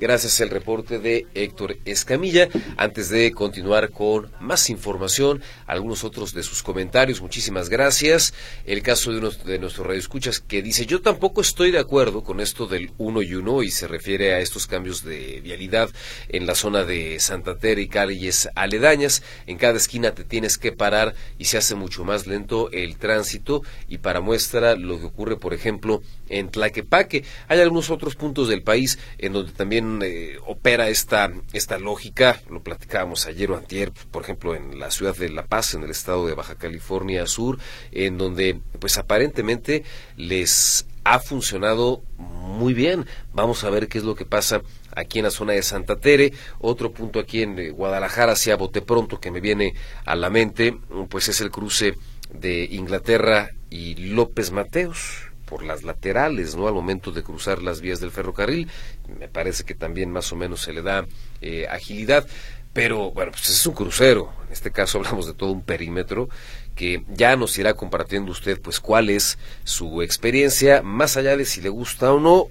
Gracias al reporte de Héctor Escamilla. Antes de continuar con más información, algunos otros de sus comentarios, muchísimas gracias. El caso de uno de nuestros radioescuchas que dice, yo tampoco estoy de acuerdo con esto del uno y uno y se refiere a estos cambios de vialidad en la zona de Santa Tere y calles aledañas. En cada esquina te tienes que parar y se hace mucho más lento el tránsito y para muestra lo que ocurre, por ejemplo, en Tlaquepaque. Hay algunos otros puntos del país en donde también eh, opera esta, esta lógica. Lo platicábamos ayer o antier, por ejemplo, en la ciudad de La Paz, en el estado de Baja California Sur, en donde pues aparentemente les ha funcionado muy bien. Vamos a ver qué es lo que pasa aquí en la zona de Santa Tere. Otro punto aquí en eh, Guadalajara, hacia Bote Pronto, que me viene a la mente, pues es el cruce de Inglaterra y López Mateos por las laterales, ¿no? Al momento de cruzar las vías del ferrocarril, me parece que también más o menos se le da eh, agilidad. Pero bueno, pues es un crucero. En este caso hablamos de todo un perímetro que ya nos irá compartiendo usted, pues cuál es su experiencia, más allá de si le gusta o no,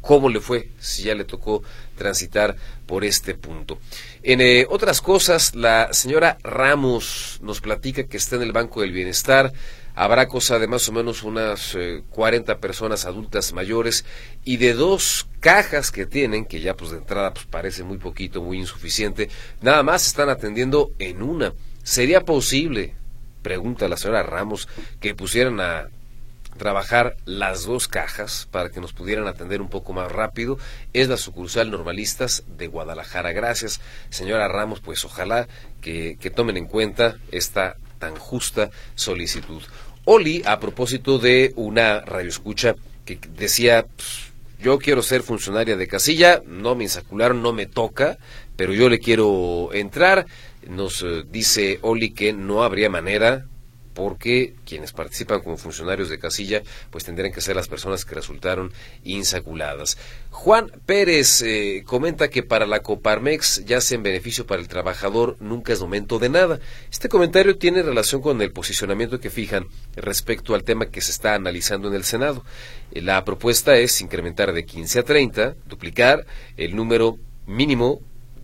cómo le fue, si ya le tocó transitar por este punto. En eh, otras cosas, la señora Ramos nos platica que está en el Banco del Bienestar, habrá cosa de más o menos unas 40 eh, personas adultas mayores y de dos cajas que tienen, que ya pues de entrada pues parece muy poquito, muy insuficiente, nada más están atendiendo en una. ¿Sería posible, pregunta la señora Ramos, que pusieran a trabajar las dos cajas para que nos pudieran atender un poco más rápido. Es la sucursal Normalistas de Guadalajara. Gracias, señora Ramos. Pues ojalá que, que tomen en cuenta esta tan justa solicitud. Oli, a propósito de una radioescucha que decía, pues, yo quiero ser funcionaria de casilla, no me insacularon, no me toca, pero yo le quiero entrar. Nos eh, dice Oli que no habría manera porque quienes participan como funcionarios de casilla pues tendrían que ser las personas que resultaron insaculadas. Juan Pérez eh, comenta que para la Coparmex, ya sea en beneficio para el trabajador, nunca es momento de nada. Este comentario tiene relación con el posicionamiento que fijan respecto al tema que se está analizando en el Senado. Eh, la propuesta es incrementar de 15 a 30, duplicar el número mínimo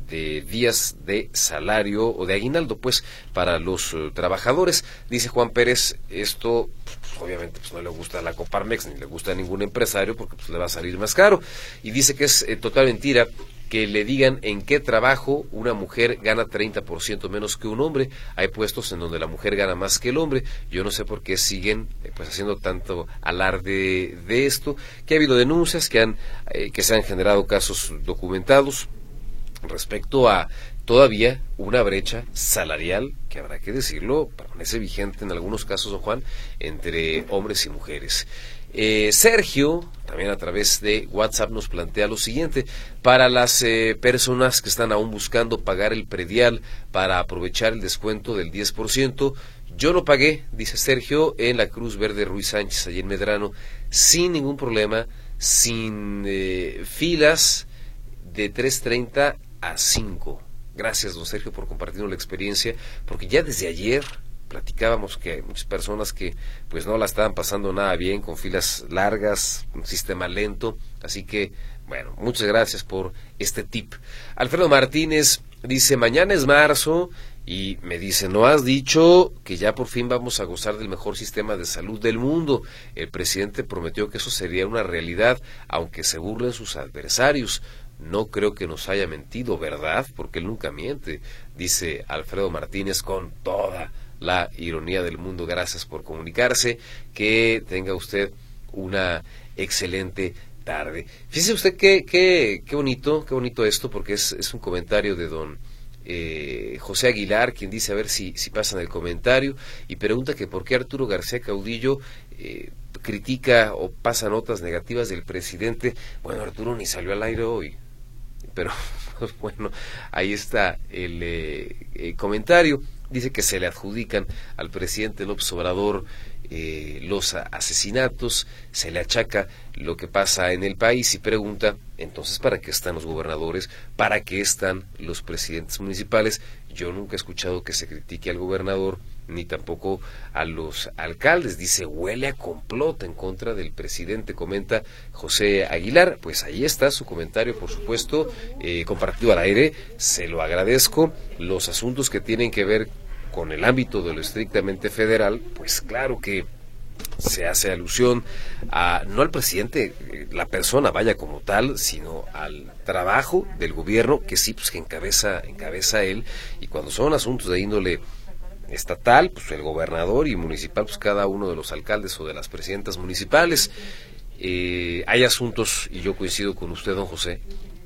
de días de salario o de aguinaldo, pues, para los eh, trabajadores. Dice Juan Pérez, esto pues, obviamente pues, no le gusta a la Coparmex ni le gusta a ningún empresario porque pues, le va a salir más caro. Y dice que es eh, total mentira que le digan en qué trabajo una mujer gana 30% menos que un hombre. Hay puestos en donde la mujer gana más que el hombre. Yo no sé por qué siguen eh, pues haciendo tanto alarde de esto, que ha habido denuncias que han que se han generado casos documentados respecto a todavía una brecha salarial que habrá que decirlo, permanece vigente en algunos casos, don Juan, entre hombres y mujeres. Eh, Sergio, también a través de WhatsApp, nos plantea lo siguiente. Para las eh, personas que están aún buscando pagar el predial para aprovechar el descuento del 10%, yo lo pagué, dice Sergio, en la Cruz Verde Ruiz Sánchez, allí en Medrano, sin ningún problema, sin eh, filas de 3.30 a 5. Gracias, don Sergio, por compartirnos la experiencia, porque ya desde ayer platicábamos que hay muchas personas que pues no la estaban pasando nada bien, con filas largas, un sistema lento, así que bueno, muchas gracias por este tip. Alfredo Martínez dice, mañana es marzo y me dice, no has dicho que ya por fin vamos a gozar del mejor sistema de salud del mundo. El presidente prometió que eso sería una realidad, aunque se burlen sus adversarios. No creo que nos haya mentido, ¿verdad? Porque él nunca miente, dice Alfredo Martínez con toda la ironía del mundo. Gracias por comunicarse. Que tenga usted una excelente tarde. Fíjese usted qué, qué, qué bonito, qué bonito esto, porque es, es un comentario de don eh, José Aguilar, quien dice a ver si, si pasan el comentario, y pregunta que por qué Arturo García Caudillo eh, critica o pasa notas negativas del presidente. Bueno, Arturo ni salió al aire hoy, pero pues bueno, ahí está el eh, comentario. Dice que se le adjudican al presidente López Obrador eh, los asesinatos, se le achaca lo que pasa en el país y pregunta, entonces, ¿para qué están los gobernadores? ¿Para qué están los presidentes municipales? Yo nunca he escuchado que se critique al gobernador ni tampoco a los alcaldes. Dice, huele a complot en contra del presidente, comenta José Aguilar. Pues ahí está su comentario, por supuesto, eh, compartido al aire. Se lo agradezco. Los asuntos que tienen que ver con el ámbito de lo estrictamente federal, pues claro que se hace alusión a no al presidente, eh, la persona vaya como tal, sino al trabajo del gobierno que sí pues que encabeza encabeza él y cuando son asuntos de índole estatal, pues el gobernador y municipal, pues cada uno de los alcaldes o de las presidentas municipales. Eh, hay asuntos, y yo coincido con usted, don José,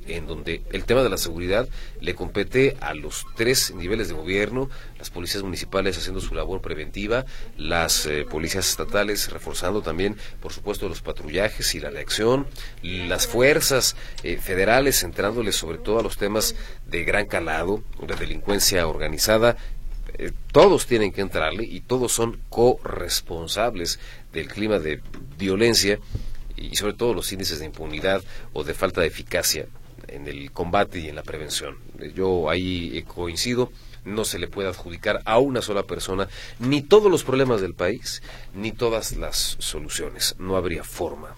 en donde el tema de la seguridad le compete a los tres niveles de gobierno, las policías municipales haciendo su labor preventiva, las eh, policías estatales reforzando también, por supuesto, los patrullajes y la reacción, las fuerzas eh, federales centrándoles sobre todo a los temas de gran calado, la delincuencia organizada, eh, todos tienen que entrarle y todos son corresponsables del clima de violencia y sobre todo los índices de impunidad o de falta de eficacia en el combate y en la prevención. Yo ahí coincido, no se le puede adjudicar a una sola persona ni todos los problemas del país, ni todas las soluciones. No habría forma.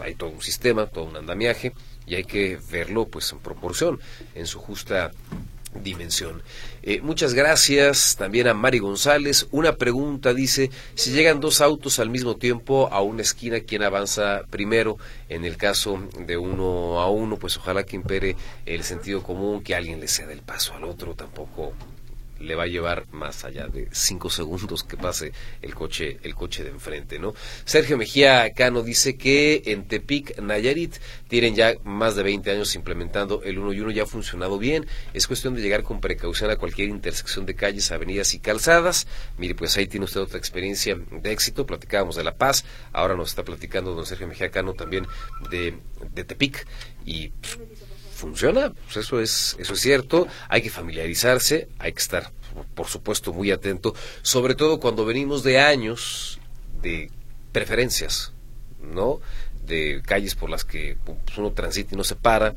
Hay todo un sistema, todo un andamiaje y hay que verlo pues en proporción, en su justa dimensión. Eh, muchas gracias también a Mari González. Una pregunta dice, si llegan dos autos al mismo tiempo a una esquina, ¿quién avanza primero? En el caso de uno a uno, pues ojalá que impere el sentido común, que alguien le ceda el paso al otro, tampoco le va a llevar más allá de cinco segundos que pase el coche, el coche de enfrente, ¿no? Sergio Mejía Cano dice que en Tepic, Nayarit, tienen ya más de 20 años implementando el uno y uno, ya ha funcionado bien. Es cuestión de llegar con precaución a cualquier intersección de calles, avenidas y calzadas. Mire, pues ahí tiene usted otra experiencia de éxito. Platicábamos de La Paz, ahora nos está platicando don Sergio Mejía Cano también de, de Tepic y funciona, pues eso es, eso es cierto, hay que familiarizarse, hay que estar, por supuesto, muy atento, sobre todo cuando venimos de años de preferencias, ¿no? De calles por las que pues, uno transita y no se para,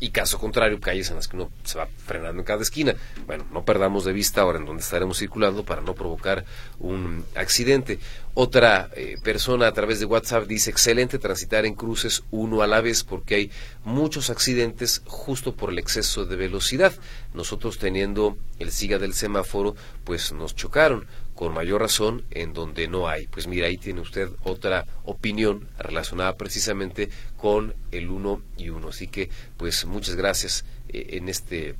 y caso contrario, calles en las que uno se va frenando en cada esquina. Bueno, no perdamos de vista ahora en donde estaremos circulando para no provocar un accidente. Otra eh, persona a través de WhatsApp dice, excelente transitar en cruces uno a la vez porque hay muchos accidentes justo por el exceso de velocidad. Nosotros teniendo el siga del semáforo, pues nos chocaron con mayor razón en donde no hay. Pues mira, ahí tiene usted otra opinión relacionada precisamente con el uno y uno. Así que, pues muchas gracias eh, en este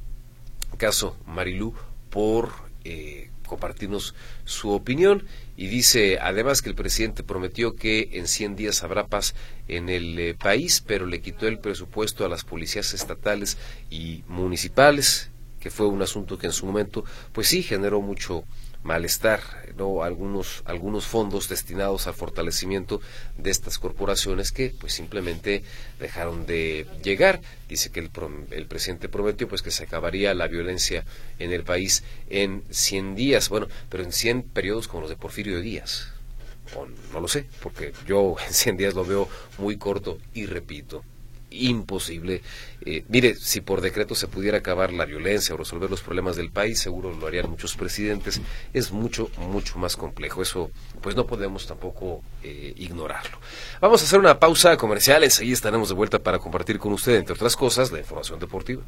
caso, Marilú, por eh, compartirnos su opinión. Y dice además que el presidente prometió que en 100 días habrá paz en el eh, país, pero le quitó el presupuesto a las policías estatales y municipales, que fue un asunto que en su momento, pues sí, generó mucho malestar, ¿no? algunos, algunos fondos destinados al fortalecimiento de estas corporaciones que pues simplemente dejaron de llegar. Dice que el, el presidente prometió pues que se acabaría la violencia en el país en 100 días, bueno, pero en 100 periodos como los de Porfirio Díaz. O no lo sé, porque yo en 100 días lo veo muy corto y repito, imposible. Eh, mire, si por decreto se pudiera acabar la violencia o resolver los problemas del país, seguro lo harían muchos presidentes. Es mucho, mucho más complejo. Eso, pues no podemos tampoco eh, ignorarlo. Vamos a hacer una pausa comercial. Enseguida estaremos de vuelta para compartir con usted, entre otras cosas, la información deportiva.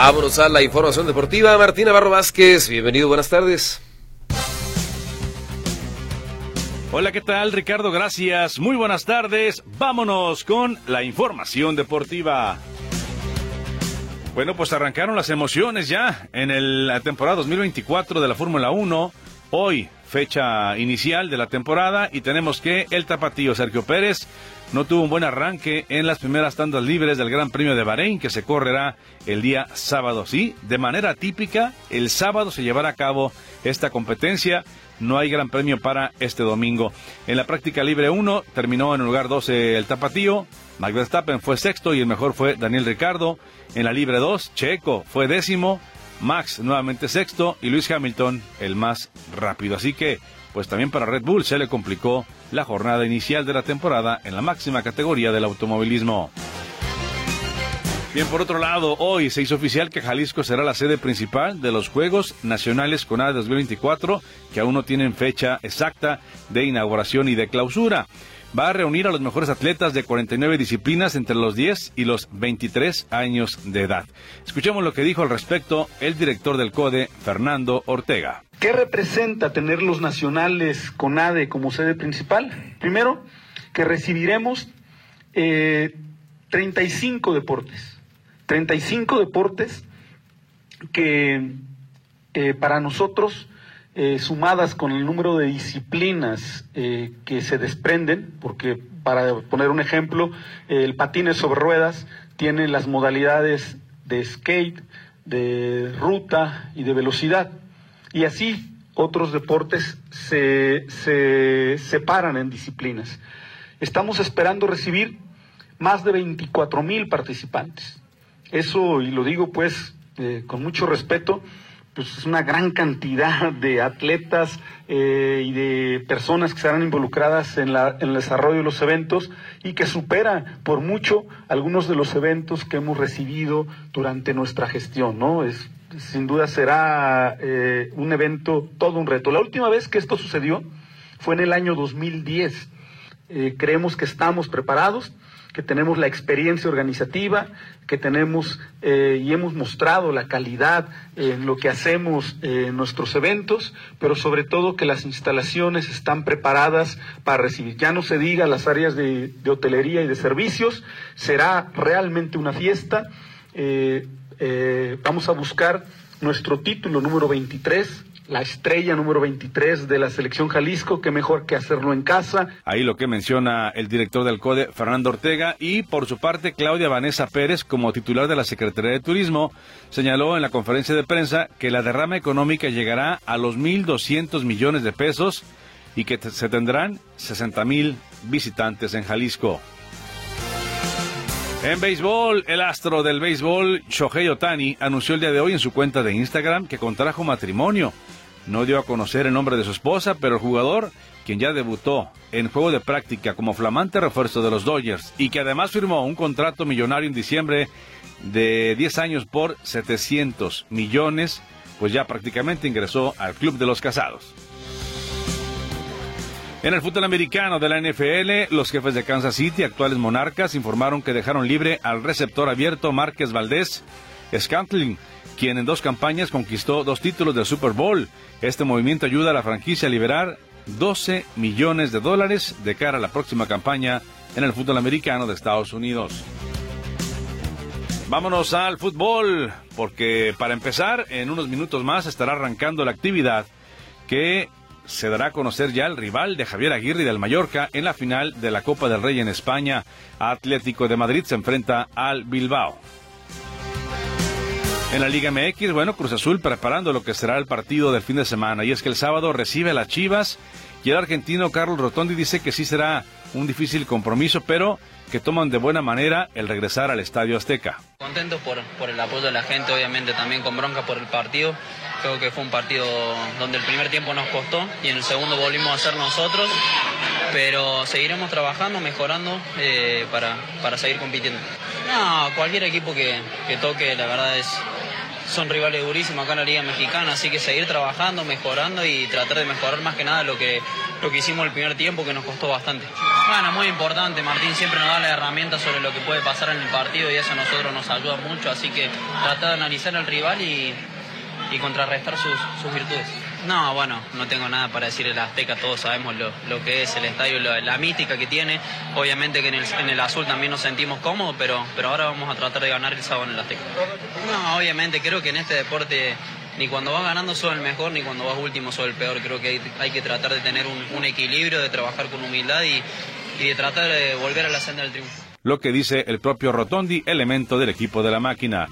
Vámonos a la información deportiva. Martina Barro Vázquez, bienvenido, buenas tardes.
Hola, ¿qué tal Ricardo? Gracias, muy buenas tardes. Vámonos con la información deportiva. Bueno, pues arrancaron las emociones ya en la temporada 2024 de la Fórmula 1. Hoy, fecha inicial de la temporada, y tenemos que el tapatío Sergio Pérez no tuvo un buen arranque en las primeras tandas libres del Gran Premio de Bahrein, que se correrá el día sábado. Sí, de manera típica, el sábado se llevará a cabo esta competencia. No hay gran premio para este domingo. En la práctica libre 1 terminó en el lugar 12 el tapatío. Max Verstappen fue sexto y el mejor fue Daniel Ricardo. En la libre 2, Checo fue décimo, Max nuevamente sexto y Luis Hamilton el más rápido. Así que, pues también para Red Bull se le complicó la jornada inicial de la temporada en la máxima categoría del automovilismo. Bien, por otro lado, hoy se hizo oficial que Jalisco será la sede principal de los Juegos Nacionales CONADE 2024, que aún no tienen fecha exacta de inauguración y de clausura va a reunir a los mejores atletas de 49 disciplinas entre los 10 y los 23 años de edad. Escuchemos lo que dijo al respecto el director del CODE, Fernando Ortega.
¿Qué representa tener los nacionales con ADE como sede principal? Primero, que recibiremos 35 eh, deportes. 35 deportes que eh, para nosotros eh, sumadas con el número de disciplinas eh, que se desprenden, porque para poner un ejemplo, el patines sobre ruedas tiene las modalidades de skate, de ruta y de velocidad. Y así otros deportes se, se separan en disciplinas. Estamos esperando recibir más de 24 mil participantes. Eso, y lo digo pues eh, con mucho respeto, pues es una gran cantidad de atletas eh, y de personas que estarán involucradas en, la, el desarrollo de los eventos y que supera por mucho algunos de los eventos que hemos recibido durante nuestra gestión, ¿no? Es, sin duda será eh, un evento, todo un reto. La última vez que esto sucedió fue en el año 2010. Eh, creemos que estamos preparados que tenemos la experiencia organizativa, que tenemos eh, y hemos mostrado la calidad en lo que hacemos en nuestros eventos, pero sobre todo que las instalaciones están preparadas para recibir. Ya no se diga las áreas de, hotelería y de servicios, será realmente una fiesta. Eh, vamos a buscar nuestro título número 23 la estrella número 23 de la selección Jalisco, que mejor que hacerlo en casa.
Ahí lo que menciona el director del CODE, Fernando Ortega, y por su parte Claudia Vanessa Pérez, como titular de la Secretaría de Turismo, señaló en la conferencia de prensa que la derrama económica llegará a los 1.200 millones de pesos y que se tendrán 60 mil visitantes en Jalisco. En béisbol, el astro del béisbol, Shohei Otani, anunció el día de hoy en su cuenta de Instagram que contrajo matrimonio. No dio a conocer el nombre de su esposa, pero el jugador, quien ya debutó en juego de práctica como flamante refuerzo de los Dodgers y que además firmó un contrato millonario en diciembre de 10 años por 700 millones, pues ya prácticamente ingresó al Club de los Casados. En el fútbol americano de la NFL, los jefes de Kansas City, actuales monarcas, informaron que dejaron libre al receptor abierto Márquez Valdés Scantling quien en dos campañas conquistó dos títulos del Super Bowl. Este movimiento ayuda a la franquicia a liberar 12 millones de dólares de cara a la próxima campaña en el fútbol americano de Estados Unidos. Vámonos al fútbol, porque para empezar, en unos minutos más estará arrancando la actividad que se dará a conocer ya el rival de Javier Aguirre del Mallorca en la final de la Copa del Rey en España. Atlético de Madrid se enfrenta al Bilbao. En la Liga MX, bueno, Cruz Azul preparando lo que será el partido del fin de semana. Y es que el sábado recibe a las Chivas y el argentino Carlos Rotondi dice que sí será un difícil compromiso, pero que toman de buena manera el regresar al Estadio Azteca.
Contento por, por el apoyo de la gente, obviamente también con bronca por el partido. Creo que fue un partido donde el primer tiempo nos costó y en el segundo volvimos a ser nosotros, pero seguiremos trabajando, mejorando eh, para, para seguir compitiendo. No, cualquier equipo que, que toque, la verdad es, son rivales durísimos acá en la Liga Mexicana, así que seguir trabajando, mejorando y tratar de mejorar más que nada lo que, lo que hicimos el primer tiempo, que nos costó bastante. Bueno, muy importante, Martín siempre nos da la herramienta sobre lo que puede pasar en el partido y eso a nosotros nos ayuda mucho, así que tratar de analizar al rival y, y contrarrestar sus, sus virtudes. No, bueno, no tengo nada para decir el Azteca, todos sabemos lo, que es el estadio, la, mística que tiene. Obviamente que en el, azul también nos sentimos cómodos, pero, pero ahora vamos a tratar de ganar el sábado en el Azteca. No, obviamente creo que en este deporte ni cuando vas ganando sos el mejor, ni cuando vas último sos el peor. Creo que hay, que tratar de tener un, equilibrio, de trabajar con humildad y, y de tratar de volver a la senda del triunfo.
Lo que dice el propio Rotondi, elemento del equipo de la máquina.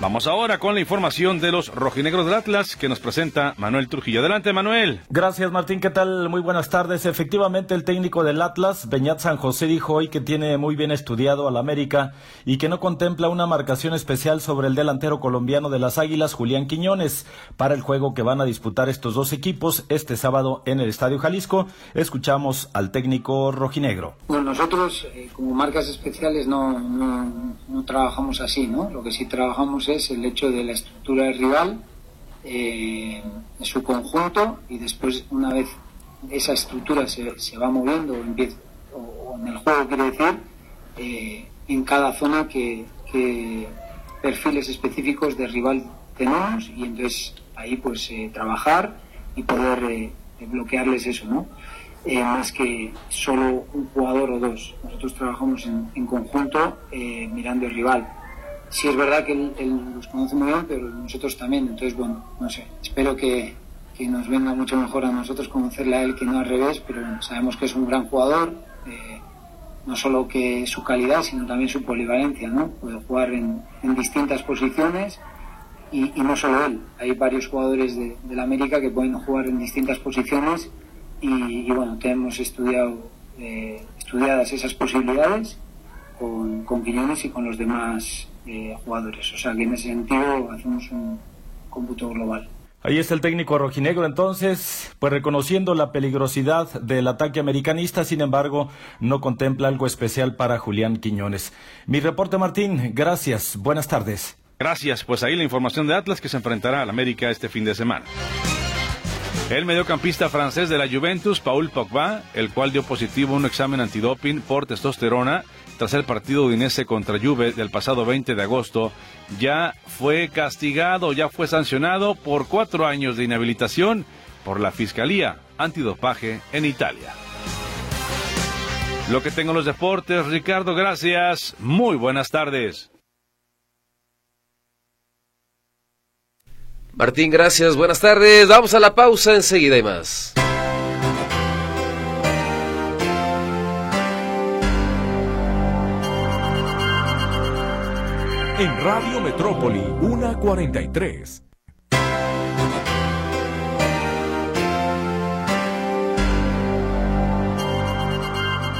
Vamos ahora con la información de los rojinegros del Atlas que nos presenta Manuel Trujillo. Adelante, Manuel.
Gracias, Martín. ¿Qué tal? Muy buenas tardes. Efectivamente, el técnico del Atlas, Beñat San José, dijo hoy que tiene muy bien estudiado al América y que no contempla una marcación especial sobre el delantero colombiano de las Águilas, Julián Quiñones, para el juego que van a disputar estos dos equipos este sábado en el Estadio Jalisco. Escuchamos al técnico rojinegro.
Bueno, nosotros eh, como marcas especiales no, no, no trabajamos así, ¿no? Lo que sí trabajamos es es el hecho de la estructura del rival eh, en su conjunto y después una vez esa estructura se, va moviendo o, en el juego quiere decir eh, en cada zona que, perfiles específicos de rival tenemos y entonces ahí pues eh, trabajar y poder bloquearles eso no más que solo un jugador o dos. Nosotros trabajamos en conjunto mirando el rival sí es verdad que él, los conoce muy bien, pero nosotros también. Entonces, bueno, no sé, espero que, que nos venga mucho mejor a nosotros conocerle a él que no al revés, pero sabemos que es un gran jugador, eh, no solo que su calidad, sino también su polivalencia, ¿no? Puede jugar en, distintas posiciones y, y, no solo él, hay varios jugadores de, de, la América que pueden jugar en distintas posiciones y, y bueno, tenemos estudiado, eh, estudiadas esas posibilidades con, con Quiñones y con los demás eh, jugadores. O sea que en ese sentido hacemos un cómputo global.
Ahí está el técnico rojinegro entonces, pues reconociendo la peligrosidad del ataque americanista, sin embargo, no contempla algo especial para Julián Quiñones. Mi reporte Martín, gracias, buenas tardes.
Gracias, pues ahí la información de Atlas que se enfrentará al América este fin de semana. El mediocampista francés de la Juventus, Paul Pogba, el cual dio positivo un examen antidoping por testosterona tras el partido udinese contra Juve del pasado 20 de agosto, ya fue castigado, ya fue sancionado por cuatro años de inhabilitación por la Fiscalía Antidopaje en Italia. Lo que tengo en los deportes, Ricardo, gracias. Muy buenas tardes.
Martín, gracias. Buenas tardes. Vamos a la pausa enseguida y más.
En Radio Metrópoli, 143.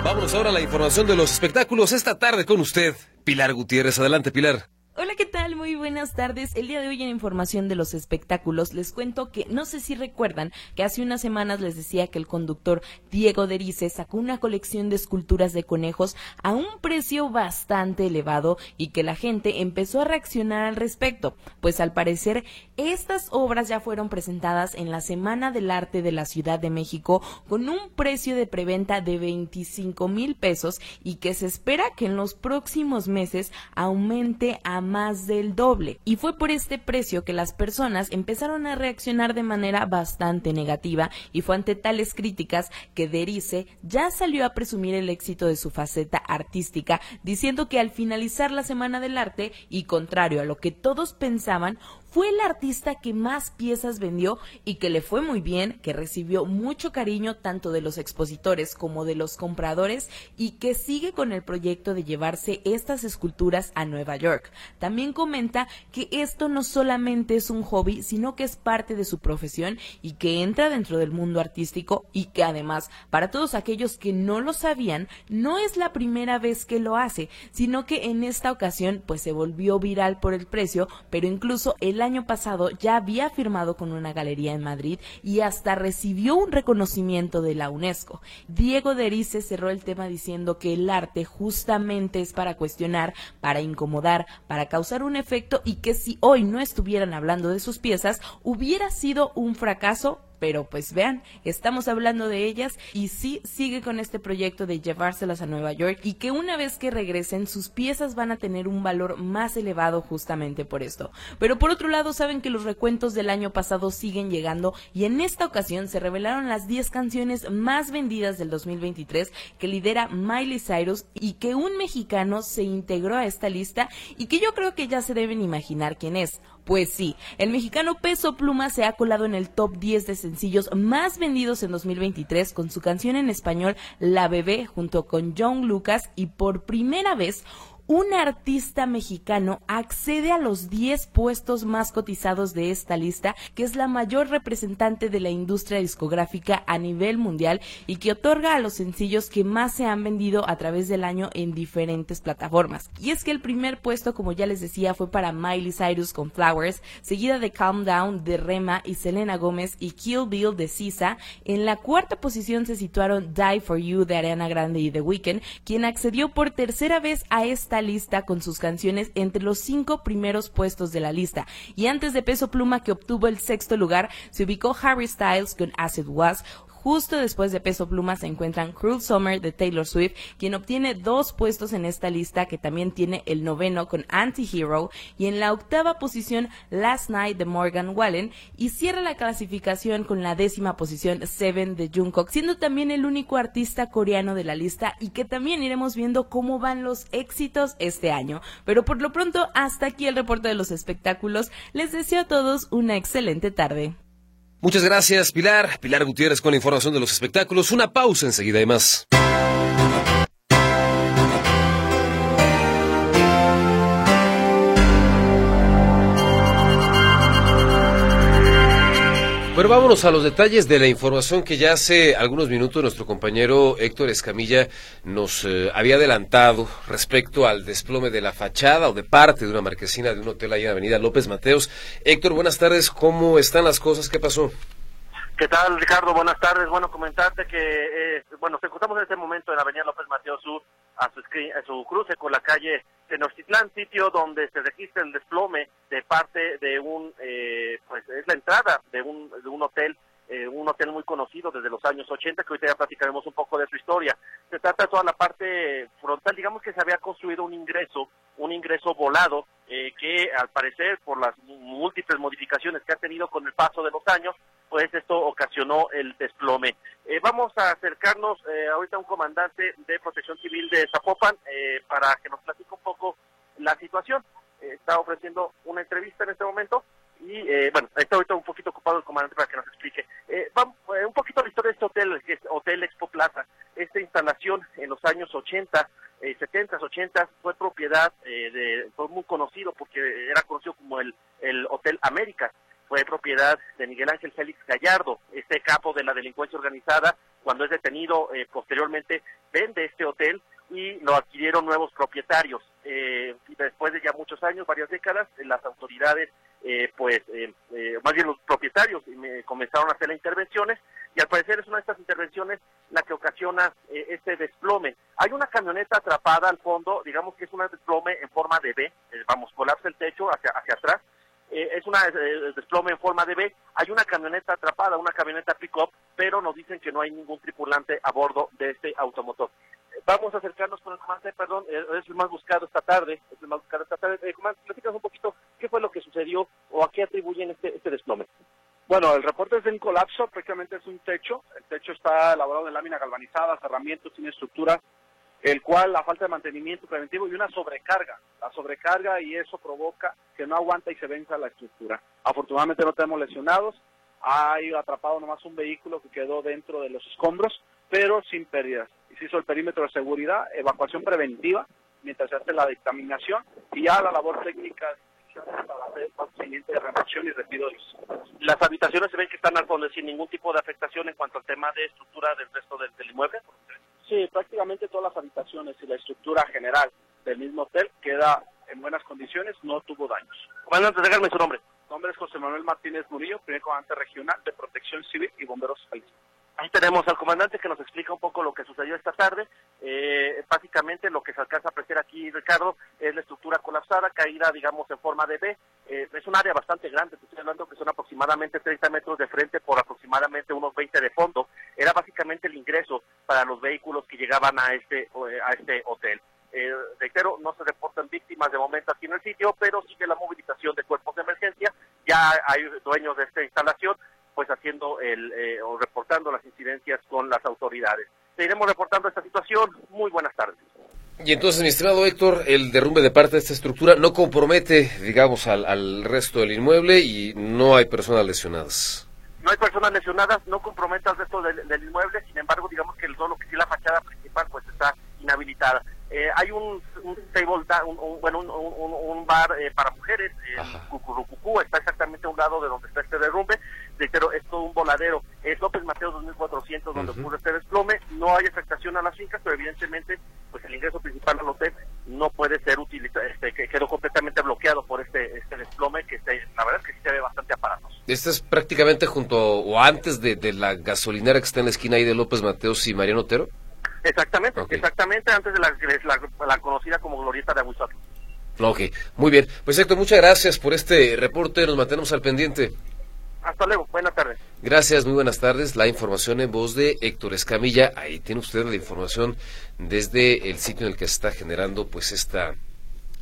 Vámonos ahora a la información de los espectáculos esta tarde con usted, Pilar Gutiérrez. Adelante, Pilar.
Hola, ¿qué tal? Muy buenas tardes. El día de hoy en información de los espectáculos les cuento que no sé si recuerdan que hace unas semanas les decía que el conductor Diego Derice sacó una colección de esculturas de conejos a un precio bastante elevado y que la gente empezó a reaccionar al respecto, pues al parecer estas obras ya fueron presentadas en la Semana del Arte de la Ciudad de México con un precio de preventa de 25 mil pesos y que se espera que en los próximos meses aumente a más del doble. Y fue por este precio que las personas empezaron a reaccionar de manera bastante negativa y fue ante tales críticas que Derice ya salió a presumir el éxito de su faceta artística, diciendo que al finalizar la Semana del Arte, y contrario a lo que todos pensaban, fue el artista que más piezas vendió y que le fue muy bien, que recibió mucho cariño tanto de los expositores como de los compradores y que sigue con el proyecto de llevarse estas esculturas a Nueva York. También comenta que esto no solamente es un hobby, sino que es parte de su profesión y que entra dentro del mundo artístico y que además, para todos aquellos que no lo sabían, no es la primera vez que lo hace, sino que en esta ocasión pues se volvió viral por el precio, pero incluso el año pasado ya había firmado con una galería en Madrid y hasta recibió un reconocimiento de la UNESCO. Diego Derice cerró el tema diciendo que el arte justamente es para cuestionar, para incomodar, para causar un efecto y que si hoy no estuvieran hablando de sus piezas, hubiera sido un fracaso pero pues vean, estamos hablando de ellas y sí sigue con este proyecto de llevárselas a Nueva York y que una vez que regresen sus piezas van a tener un valor más elevado justamente por esto. Pero por otro lado saben que los recuentos del año pasado siguen llegando y en esta ocasión se revelaron las 10 canciones más vendidas del 2023 que lidera Miley Cyrus y que un mexicano se integró a esta lista y que yo creo que ya se deben imaginar quién es. Pues sí, el mexicano Peso Pluma se ha colado en el top 10 de sencillos más vendidos en 2023 con su canción en español La Bebé junto con John Lucas y por primera vez un artista mexicano accede a los 10 puestos más cotizados de esta lista, que es la mayor representante de la industria discográfica a nivel mundial y que otorga a los sencillos que más se han vendido a través del año en diferentes plataformas. Y es que el primer puesto, como ya les decía, fue para Miley Cyrus con Flowers, seguida de Calm Down de Rema y Selena Gómez y Kill Bill de Sisa. En la cuarta posición se situaron Die for You de Ariana Grande y The Weeknd, quien accedió por tercera vez a esta lista con sus canciones entre los cinco primeros puestos de la lista. Y antes de Peso Pluma, que obtuvo el sexto lugar, se ubicó Harry Styles con Acid Was, Justo después de Peso Pluma se encuentran Cruel Summer de Taylor Swift, quien obtiene dos puestos en esta lista, que también tiene el noveno con Anti-Hero, y en la octava posición Last Night de Morgan Wallen, y cierra la clasificación con la décima posición Seven de Jungkook, siendo también el único artista coreano de la lista y que también iremos viendo cómo van los éxitos este año. Pero por lo pronto, hasta aquí el reporte de los espectáculos. Les deseo a todos una excelente tarde.
Muchas gracias, Pilar. Pilar Gutiérrez con la información de los espectáculos. Una pausa enseguida y más. Bueno, vámonos a los detalles de la información que ya hace algunos minutos nuestro compañero Héctor Escamilla nos eh, había adelantado respecto al desplome de la fachada o de parte de una marquesina de un hotel ahí en Avenida López Mateos. Héctor, buenas tardes. ¿Cómo están las cosas? ¿Qué pasó?
¿Qué tal, Ricardo? Buenas tardes. Bueno, comentarte que, eh, bueno, nos encontramos en este momento en Avenida López Mateos Sur, a su, a su cruce con la calle Tenochtitlán, sitio donde se registra el desplome de parte de un, eh, pues es la entrada de un, de un hotel, eh, un hotel muy conocido desde los años 80, que ahorita ya platicaremos un poco de su historia. Se trata de toda la parte frontal, digamos que se había construido un ingreso, un ingreso volado, eh, que al parecer por las múltiples modificaciones que ha tenido con el paso de los años, pues esto ocasionó el desplome. Eh, vamos a acercarnos eh, ahorita a un comandante de Protección Civil de Zapopan eh, para que nos platique un poco la situación. está ofreciendo una entrevista en este momento y bueno, está ahorita un poquito ocupado el comandante para que nos explique. vamos, un poquito la historia de este hotel, que es Hotel Expo Plaza. Esta instalación en los años 80 70, 80 fue propiedad de, fue muy conocido porque era conocido como el, el Hotel América fue propiedad de Miguel Ángel Félix Gallardo, este capo de la delincuencia organizada, cuando es detenido eh, posteriormente vende este hotel y lo adquirieron nuevos propietarios. Eh, después de ya muchos años, varias décadas, las autoridades, eh, pues, más bien los propietarios, comenzaron a hacer las intervenciones y al parecer es una de estas intervenciones la que ocasiona este desplome. Hay una camioneta atrapada al fondo, digamos que es un desplome en forma de B, vamos, colapsa el techo hacia, hacia atrás, eh, es eh, desplome en forma de B. Hay una camioneta atrapada, una camioneta pick-up, pero nos dicen que no hay ningún tripulante a bordo de este automotor. Vamos a acercarnos con el comandante, perdón, eh, es el más buscado esta tarde, es el más buscado esta tarde. comandante, platícanos un poquito qué fue lo que sucedió o a qué atribuyen este, este desplome.
Bueno, el reporte es de un colapso, prácticamente es un techo. El techo está elaborado de lámina galvanizada, cerramientos, tiene estructura el cual la falta de mantenimiento preventivo y una sobrecarga, la sobrecarga y eso provoca que no aguanta y se venza la estructura. Afortunadamente no tenemos lesionados, hay atrapado nomás un vehículo que quedó dentro de los escombros, pero sin pérdidas. Y se hizo el perímetro de seguridad, evacuación preventiva, mientras se hace la dictaminación y ya la labor técnica para hacer el de remoción y
Las habitaciones se ven que están al fondo sin ningún tipo de afectación en cuanto al tema de estructura del resto del, del inmueble.
Sí, prácticamente todas las habitaciones y la estructura general del mismo hotel queda en buenas condiciones, no tuvo daños.
Comandante, déjame su nombre.
Mi nombre es José Manuel Martínez Murillo, primer comandante regional de Protección Civil y Bomberos Jalisco.
Ahí tenemos al comandante que nos explica un poco lo que sucedió esta tarde. Eh, básicamente lo que se alcanza a apreciar aquí, Ricardo, es la estructura colapsada, caída, digamos, en forma de B. Eh, es un área bastante grande, estoy hablando que son aproximadamente 30 metros de frente por aproximadamente unos 20 de fondo. Era básicamente el ingreso para los vehículos que llegaban a este, a este hotel. Eh, reitero, no se reportan víctimas de momento aquí en el sitio, pero sigue la movilización de cuerpos de emergencia. Ya hay dueños de esta instalación, pues haciendo el, eh, o reportando las incidencias con las autoridades. Seguiremos reportando esta situación. Muy buenas tardes.
Y entonces, mi estimado Héctor, el derrumbe de parte de esta estructura no compromete, digamos, al, al resto del inmueble y no hay personas lesionadas.
No hay personas lesionadas, no compromete al resto del, del inmueble, sin embargo, digamos que el solo que sí la fachada principal pues está inhabilitada. Eh, hay un, un table, un, bueno, un, un bar eh, para mujeres, eh, Cucurucucú, está exactamente a un lado de donde está este derrumbe, pero es todo un voladero. Es López Mateo 2400 donde ocurre este desplome, no hay afectación a las fincas, pero evidentemente pues el ingreso principal al hotel no puede ser utilizado, este, que quedó completamente bloqueado por este, este desplome que la verdad es que sí se ve bastante aparatos.
Este es prácticamente junto o antes de, de la gasolinera que está en la esquina ahí de López Mateos y Mariano Otero.
Exactamente, exactamente antes de la, la, conocida como Glorieta de Aguizotl.
Ok, muy bien. Pues Héctor, muchas gracias por este reporte, nos mantenemos al pendiente.
Hasta luego, buenas tardes.
Gracias, muy buenas tardes. La información en voz de Héctor Escamilla. Ahí tiene usted la información desde el sitio en el que se está generando pues esta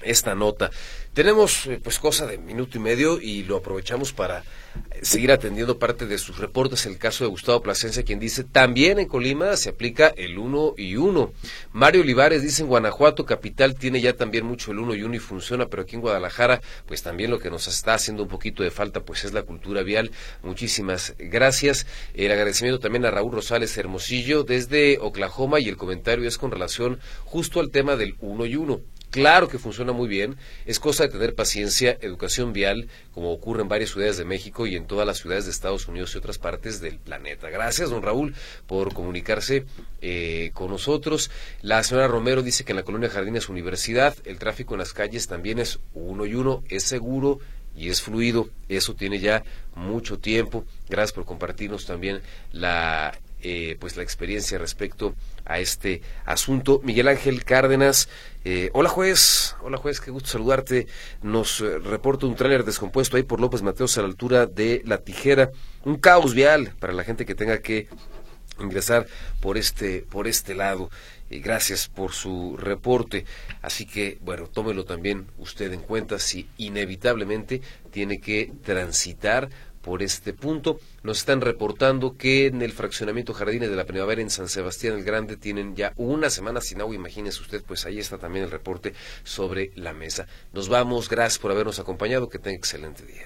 esta nota. Tenemos eh, pues cosa de minuto y medio y lo aprovechamos para eh, seguir atendiendo parte de sus reportes. El caso de Gustavo Plasencia, quien dice también en Colima se aplica el uno y uno. Mario Olivares dice en Guanajuato capital tiene ya también mucho el uno y uno y funciona, pero aquí en Guadalajara pues también lo que nos está haciendo un poquito de falta pues es la cultura vial. Muchísimas gracias. El agradecimiento también a Raúl Rosales Hermosillo desde Oklahoma y el comentario es con relación justo al tema del uno y uno. Claro que funciona muy bien, es cosa de tener paciencia, educación vial, como ocurre en varias ciudades de México y en todas las ciudades de Estados Unidos y otras partes del planeta. Gracias, don Raúl, por comunicarse eh, con nosotros. La señora Romero dice que en la colonia Jardines Universidad el tráfico en las calles también es uno y uno, es seguro y es fluido. Eso tiene ya mucho tiempo. Gracias por compartirnos también la eh, pues la experiencia respecto a este asunto. Miguel Ángel Cárdenas, eh, hola juez, hola juez, qué gusto saludarte. Nos eh, reporta un tráiler descompuesto ahí por López Mateos a la altura de La Tijera. Un caos vial para la gente que tenga que ingresar por este, por este lado. gracias por su reporte. Así que, bueno, tómelo también usted en cuenta si inevitablemente tiene que transitar por este punto. Nos están reportando que en el fraccionamiento Jardines de la Primavera en San Sebastián el Grande tienen ya una semana sin agua. Imagínese usted, pues ahí está también el reporte sobre la mesa. Nos vamos, gracias por habernos acompañado, que tenga excelente día.